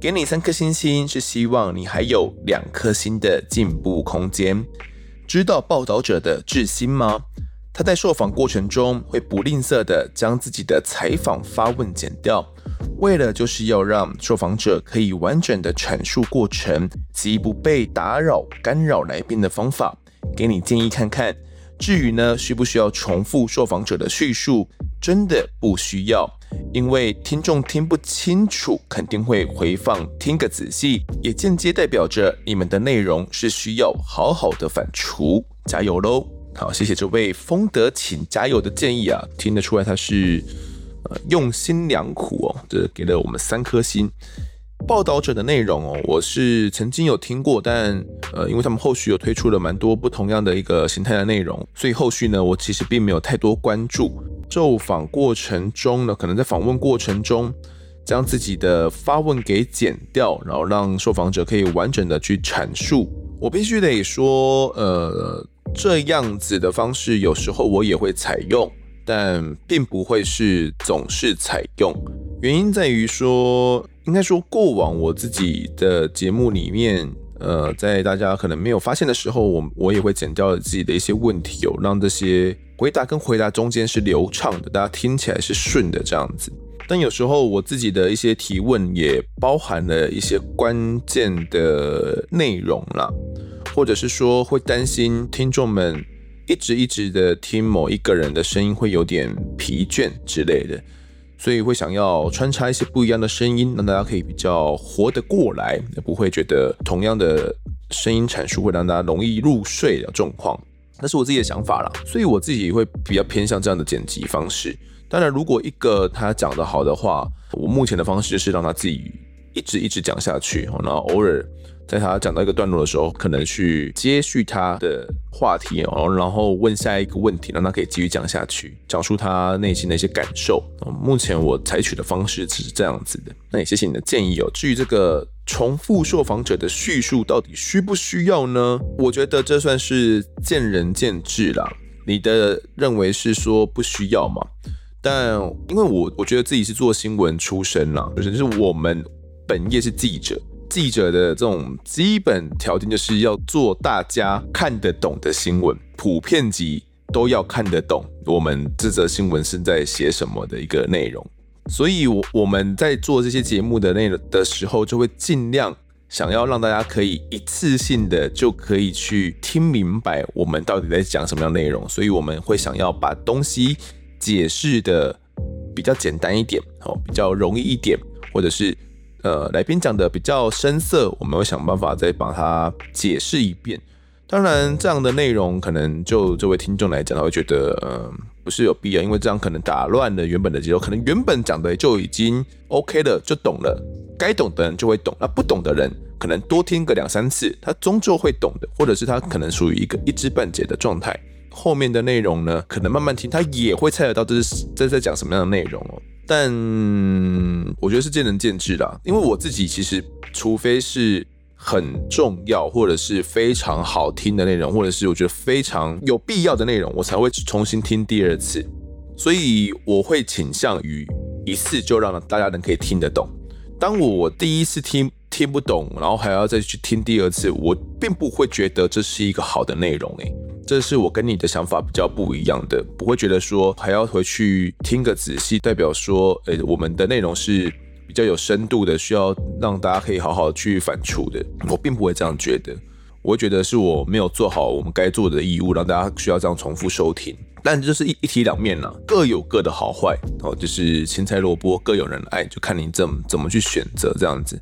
给你三颗星星，是希望你还有两颗星的进步空间。知道报道者的志心吗？他在受访过程中会不吝啬地将自己的采访发问剪掉，为了就是要让受访者可以完整的阐述过程及不被打扰干扰来宾的方法。给你建议看看。至于呢，需不需要重复受访者的叙述？真的不需要，因为听众听不清楚，肯定会回放听个仔细，也间接代表着你们的内容是需要好好的反刍。加油喽！好，谢谢这位丰德，请加油的建议啊，听得出来他是呃用心良苦哦，这给了我们三颗星。报道者的内容哦，我是曾经有听过，但呃，因为他们后续有推出了蛮多不同样的一个形态的内容，所以后续呢，我其实并没有太多关注。受访过程中呢，可能在访问过程中将自己的发问给剪掉，然后让受访者可以完整的去阐述。我必须得说，呃，这样子的方式有时候我也会采用，但并不会是总是采用。原因在于说，应该说过往我自己的节目里面，呃，在大家可能没有发现的时候，我我也会剪掉自己的一些问题，有让这些回答跟回答中间是流畅的，大家听起来是顺的这样子。但有时候我自己的一些提问也包含了一些关键的内容啦，或者是说会担心听众们一直一直的听某一个人的声音会有点疲倦之类的。所以会想要穿插一些不一样的声音，让大家可以比较活得过来，也不会觉得同样的声音阐述会让大家容易入睡的状况。那是我自己的想法啦，所以我自己会比较偏向这样的剪辑方式。当然，如果一个他讲得好的话，我目前的方式是让他自己一直一直讲下去，然后偶尔。在他讲到一个段落的时候，可能去接续他的话题哦，然后问下一个问题，让他可以继续讲下去，讲述他内心的一些感受。目前我采取的方式只是这样子的。那也谢谢你的建议哦。至于这个重复受访者的叙述到底需不需要呢？我觉得这算是见仁见智啦。你的认为是说不需要嘛？但因为我我觉得自己是做新闻出身啦，就是就是我们本业是记者。记者的这种基本条件就是要做大家看得懂的新闻，普遍级都要看得懂我们这则新闻是在写什么的一个内容。所以，我我们在做这些节目的内容的时候，就会尽量想要让大家可以一次性的就可以去听明白我们到底在讲什么样内容。所以，我们会想要把东西解释的比较简单一点，哦，比较容易一点，或者是。呃，来宾讲的比较生涩，我们会想办法再把它解释一遍。当然，这样的内容可能就这位听众来讲，他会觉得，呃，不是有必要，因为这样可能打乱了原本的节奏。可能原本讲的就已经 OK 了，就懂了，该懂的人就会懂，那不懂的人可能多听个两三次，他终究会懂的，或者是他可能属于一个一知半解的状态。后面的内容呢，可能慢慢听，他也会猜得到这是这在讲什么样的内容哦。但我觉得是见仁见智啦，因为我自己其实，除非是很重要或者是非常好听的内容，或者是我觉得非常有必要的内容，我才会重新听第二次。所以我会倾向于一次就让大家能可以听得懂。当我第一次听听不懂，然后还要再去听第二次，我并不会觉得这是一个好的内容诶。这是我跟你的想法比较不一样的，不会觉得说还要回去听个仔细，代表说，诶，我们的内容是比较有深度的，需要让大家可以好好去反刍的。我并不会这样觉得，我会觉得是我没有做好我们该做的义务，让大家需要这样重复收听。但就是一一体两面了，各有各的好坏，哦，就是青菜萝卜各有人爱，就看你怎么怎么去选择这样子。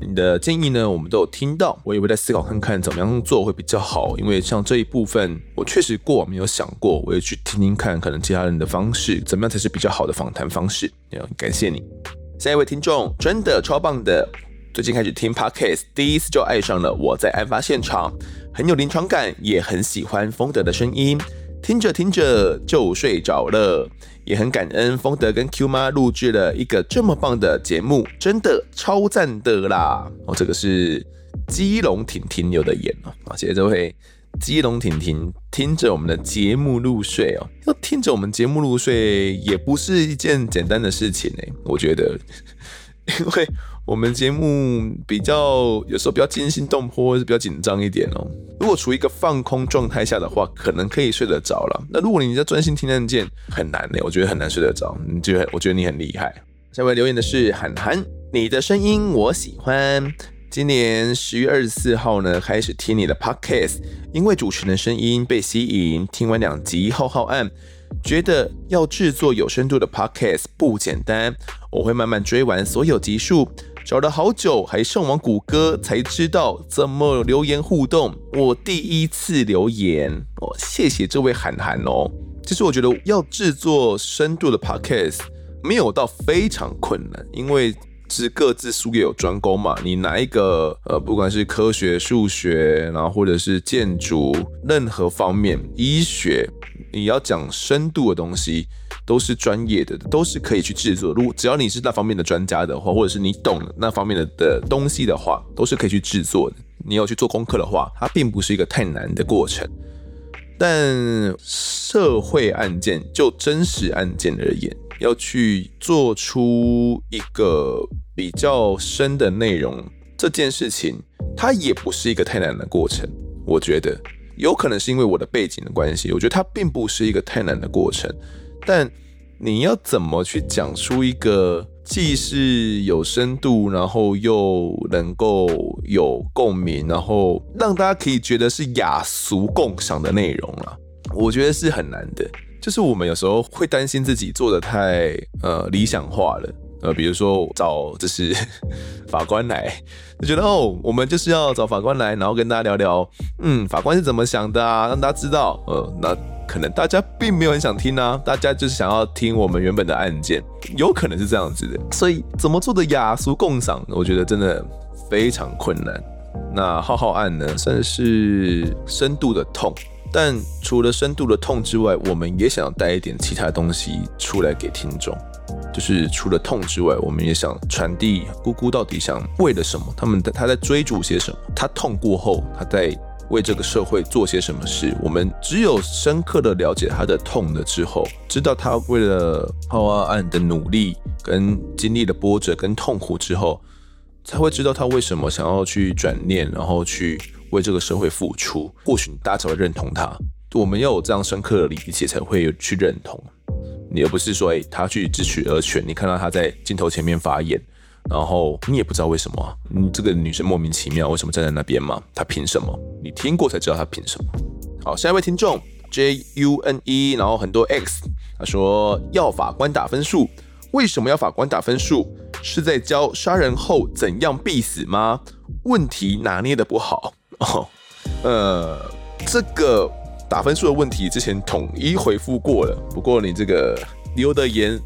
你的建议呢，我们都有听到，我也会在思考看看怎么样做会比较好。因为像这一部分，我确实过往没有想过，我也去听听看，可能其他人的方式怎么样才是比较好的访谈方式。感谢你，下一位听众真的超棒的，最近开始听 Podcast，第一次就爱上了我在案发现场，很有临场感，也很喜欢丰德的声音，听着听着就睡着了。也很感恩丰德跟 Q 妈录制了一个这么棒的节目，真的超赞的啦！哦，这个是基隆婷婷留的言哦，啊，谢谢这位基隆婷婷听着我们的节目入睡哦，要听着我们节目入睡也不是一件简单的事情哎，我觉得，因为。我们节目比较有时候比较惊心动魄，或是比较紧张一点哦。如果处于一个放空状态下的话，可能可以睡得着了。那如果你在专心听案件，很难呢。我觉得很难睡得着。你觉得？我觉得你很厉害。下位留言的是涵涵，你的声音我喜欢。今年十月二十四号呢，开始听你的 podcast，因为主持人的声音被吸引，听完两集浩浩案。觉得要制作有深度的 podcast 不简单，我会慢慢追完所有集数，找了好久，还上网谷歌才知道怎么留言互动。我第一次留言哦，谢谢这位涵涵哦。其实我觉得要制作深度的 podcast 没有到非常困难，因为是各自术业有专攻嘛。你哪一个呃，不管是科学、数学，然后或者是建筑，任何方面，医学。你要讲深度的东西，都是专业的，都是可以去制作。如果只要你是那方面的专家的话，或者是你懂那方面的的东西的话，都是可以去制作的。你要去做功课的话，它并不是一个太难的过程。但社会案件就真实案件而言，要去做出一个比较深的内容，这件事情它也不是一个太难的过程。我觉得有可能是因为我的背景的关系，我觉得它并不是一个太难的过程。但你要怎么去讲出一个既是有深度，然后又能够有共鸣，然后让大家可以觉得是雅俗共赏的内容啊？我觉得是很难的。就是我们有时候会担心自己做的太呃理想化了，呃，比如说找就是 法官来，就觉得哦，我们就是要找法官来，然后跟大家聊聊，嗯，法官是怎么想的啊，让大家知道，呃，那可能大家并没有很想听啊，大家就是想要听我们原本的案件，有可能是这样子的，所以怎么做的雅俗共赏，我觉得真的非常困难。那浩浩案呢，算是深度的痛。但除了深度的痛之外，我们也想要带一点其他东西出来给听众。就是除了痛之外，我们也想传递姑姑到底想为了什么？他们他在追逐些什么？他痛过后，他在为这个社会做些什么事？我们只有深刻的了解他的痛了之后，知道他为了浩浩案的努力跟经历的波折跟痛苦之后，才会知道他为什么想要去转念，然后去。为这个社会付出，或许大家才会认同他。我们要有这样深刻的理解，才会去认同你，而不是说，哎，他去自取儿拳，你看到他在镜头前面发言，然后你也不知道为什么，你这个女生莫名其妙为什么站在那边嘛？她凭什么？你听过才知道她凭什么。好，下一位听众 J U N E，然后很多 X，他说要法官打分数，为什么要法官打分数？是在教杀人后怎样必死吗？问题拿捏的不好。哦，呃，这个打分数的问题之前统一回复过了。不过你这个留的言，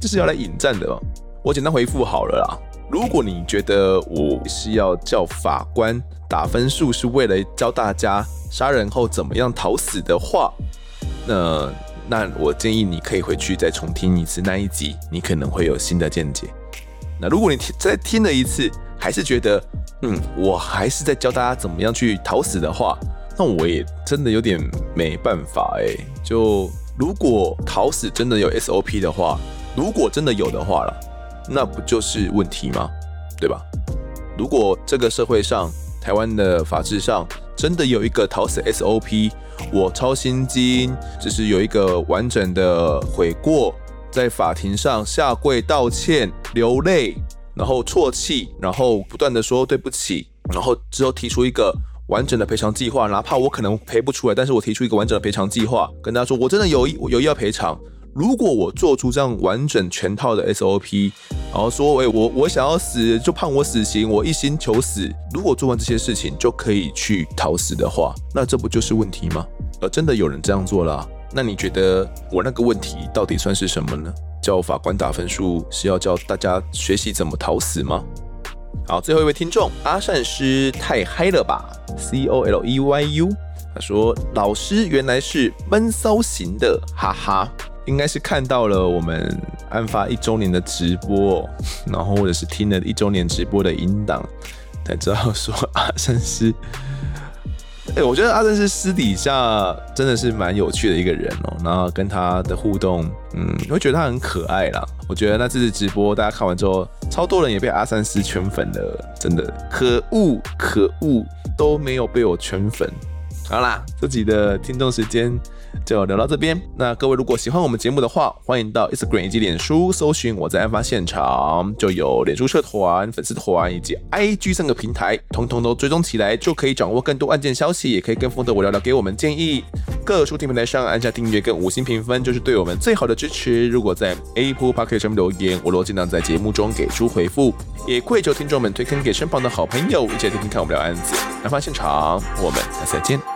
这是要来引战的哦。我简单回复好了啦。如果你觉得我是要叫法官打分数，是为了教大家杀人后怎么样逃死的话，那那我建议你可以回去再重听一次那一集，你可能会有新的见解。那如果你再听了一次，还是觉得，嗯，我还是在教大家怎么样去逃死的话，那我也真的有点没办法哎。就如果逃死真的有 SOP 的话，如果真的有的话了，那不就是问题吗？对吧？如果这个社会上，台湾的法制上真的有一个逃死 SOP，我抄心经，就是有一个完整的悔过，在法庭上下跪道歉、流泪。然后啜泣，然后不断的说对不起，然后之后提出一个完整的赔偿计划，哪怕我可能赔不出来，但是我提出一个完整的赔偿计划，跟大家说我真的有意有意要赔偿。如果我做出这样完整全套的 SOP，然后说，哎，我我想要死，就判我死刑，我一心求死。如果做完这些事情就可以去逃死的话，那这不就是问题吗？呃，真的有人这样做了，那你觉得我那个问题到底算是什么呢？叫法官打分数是要教大家学习怎么逃死吗？好，最后一位听众阿善师太嗨了吧？C O L E Y U，他说老师原来是闷骚型的，哈哈，应该是看到了我们案发一周年的直播，然后或者是听了一周年直播的音档，才知道说阿善师。哎、我觉得阿珍是私底下真的是蛮有趣的一个人哦、然后跟他的互动，嗯，你会觉得他很可爱啦。我觉得那次直播大家看完之后，超多人也被阿三斯圈粉了，真的可恶可恶，都没有被我圈粉。好啦，这集的听众时间。就聊到这边。那各位如果喜欢我们节目的话，欢迎到 Instagram 以及脸书搜寻我在案发现场，就有脸书社团、粉丝团以及 IG 三个平台，通通都追踪起来，就可以掌握更多案件消息，也可以跟风的我聊聊，给我们建议。各收听平台上按下订阅跟五星评分，就是对我们最好的支持。如果在 Apple Podcast 上面留言，我都尽量在节目中给出回复。也跪求听众们推坑给身旁的好朋友，一起来听听看我们聊案子。案发现场，我们下次再见。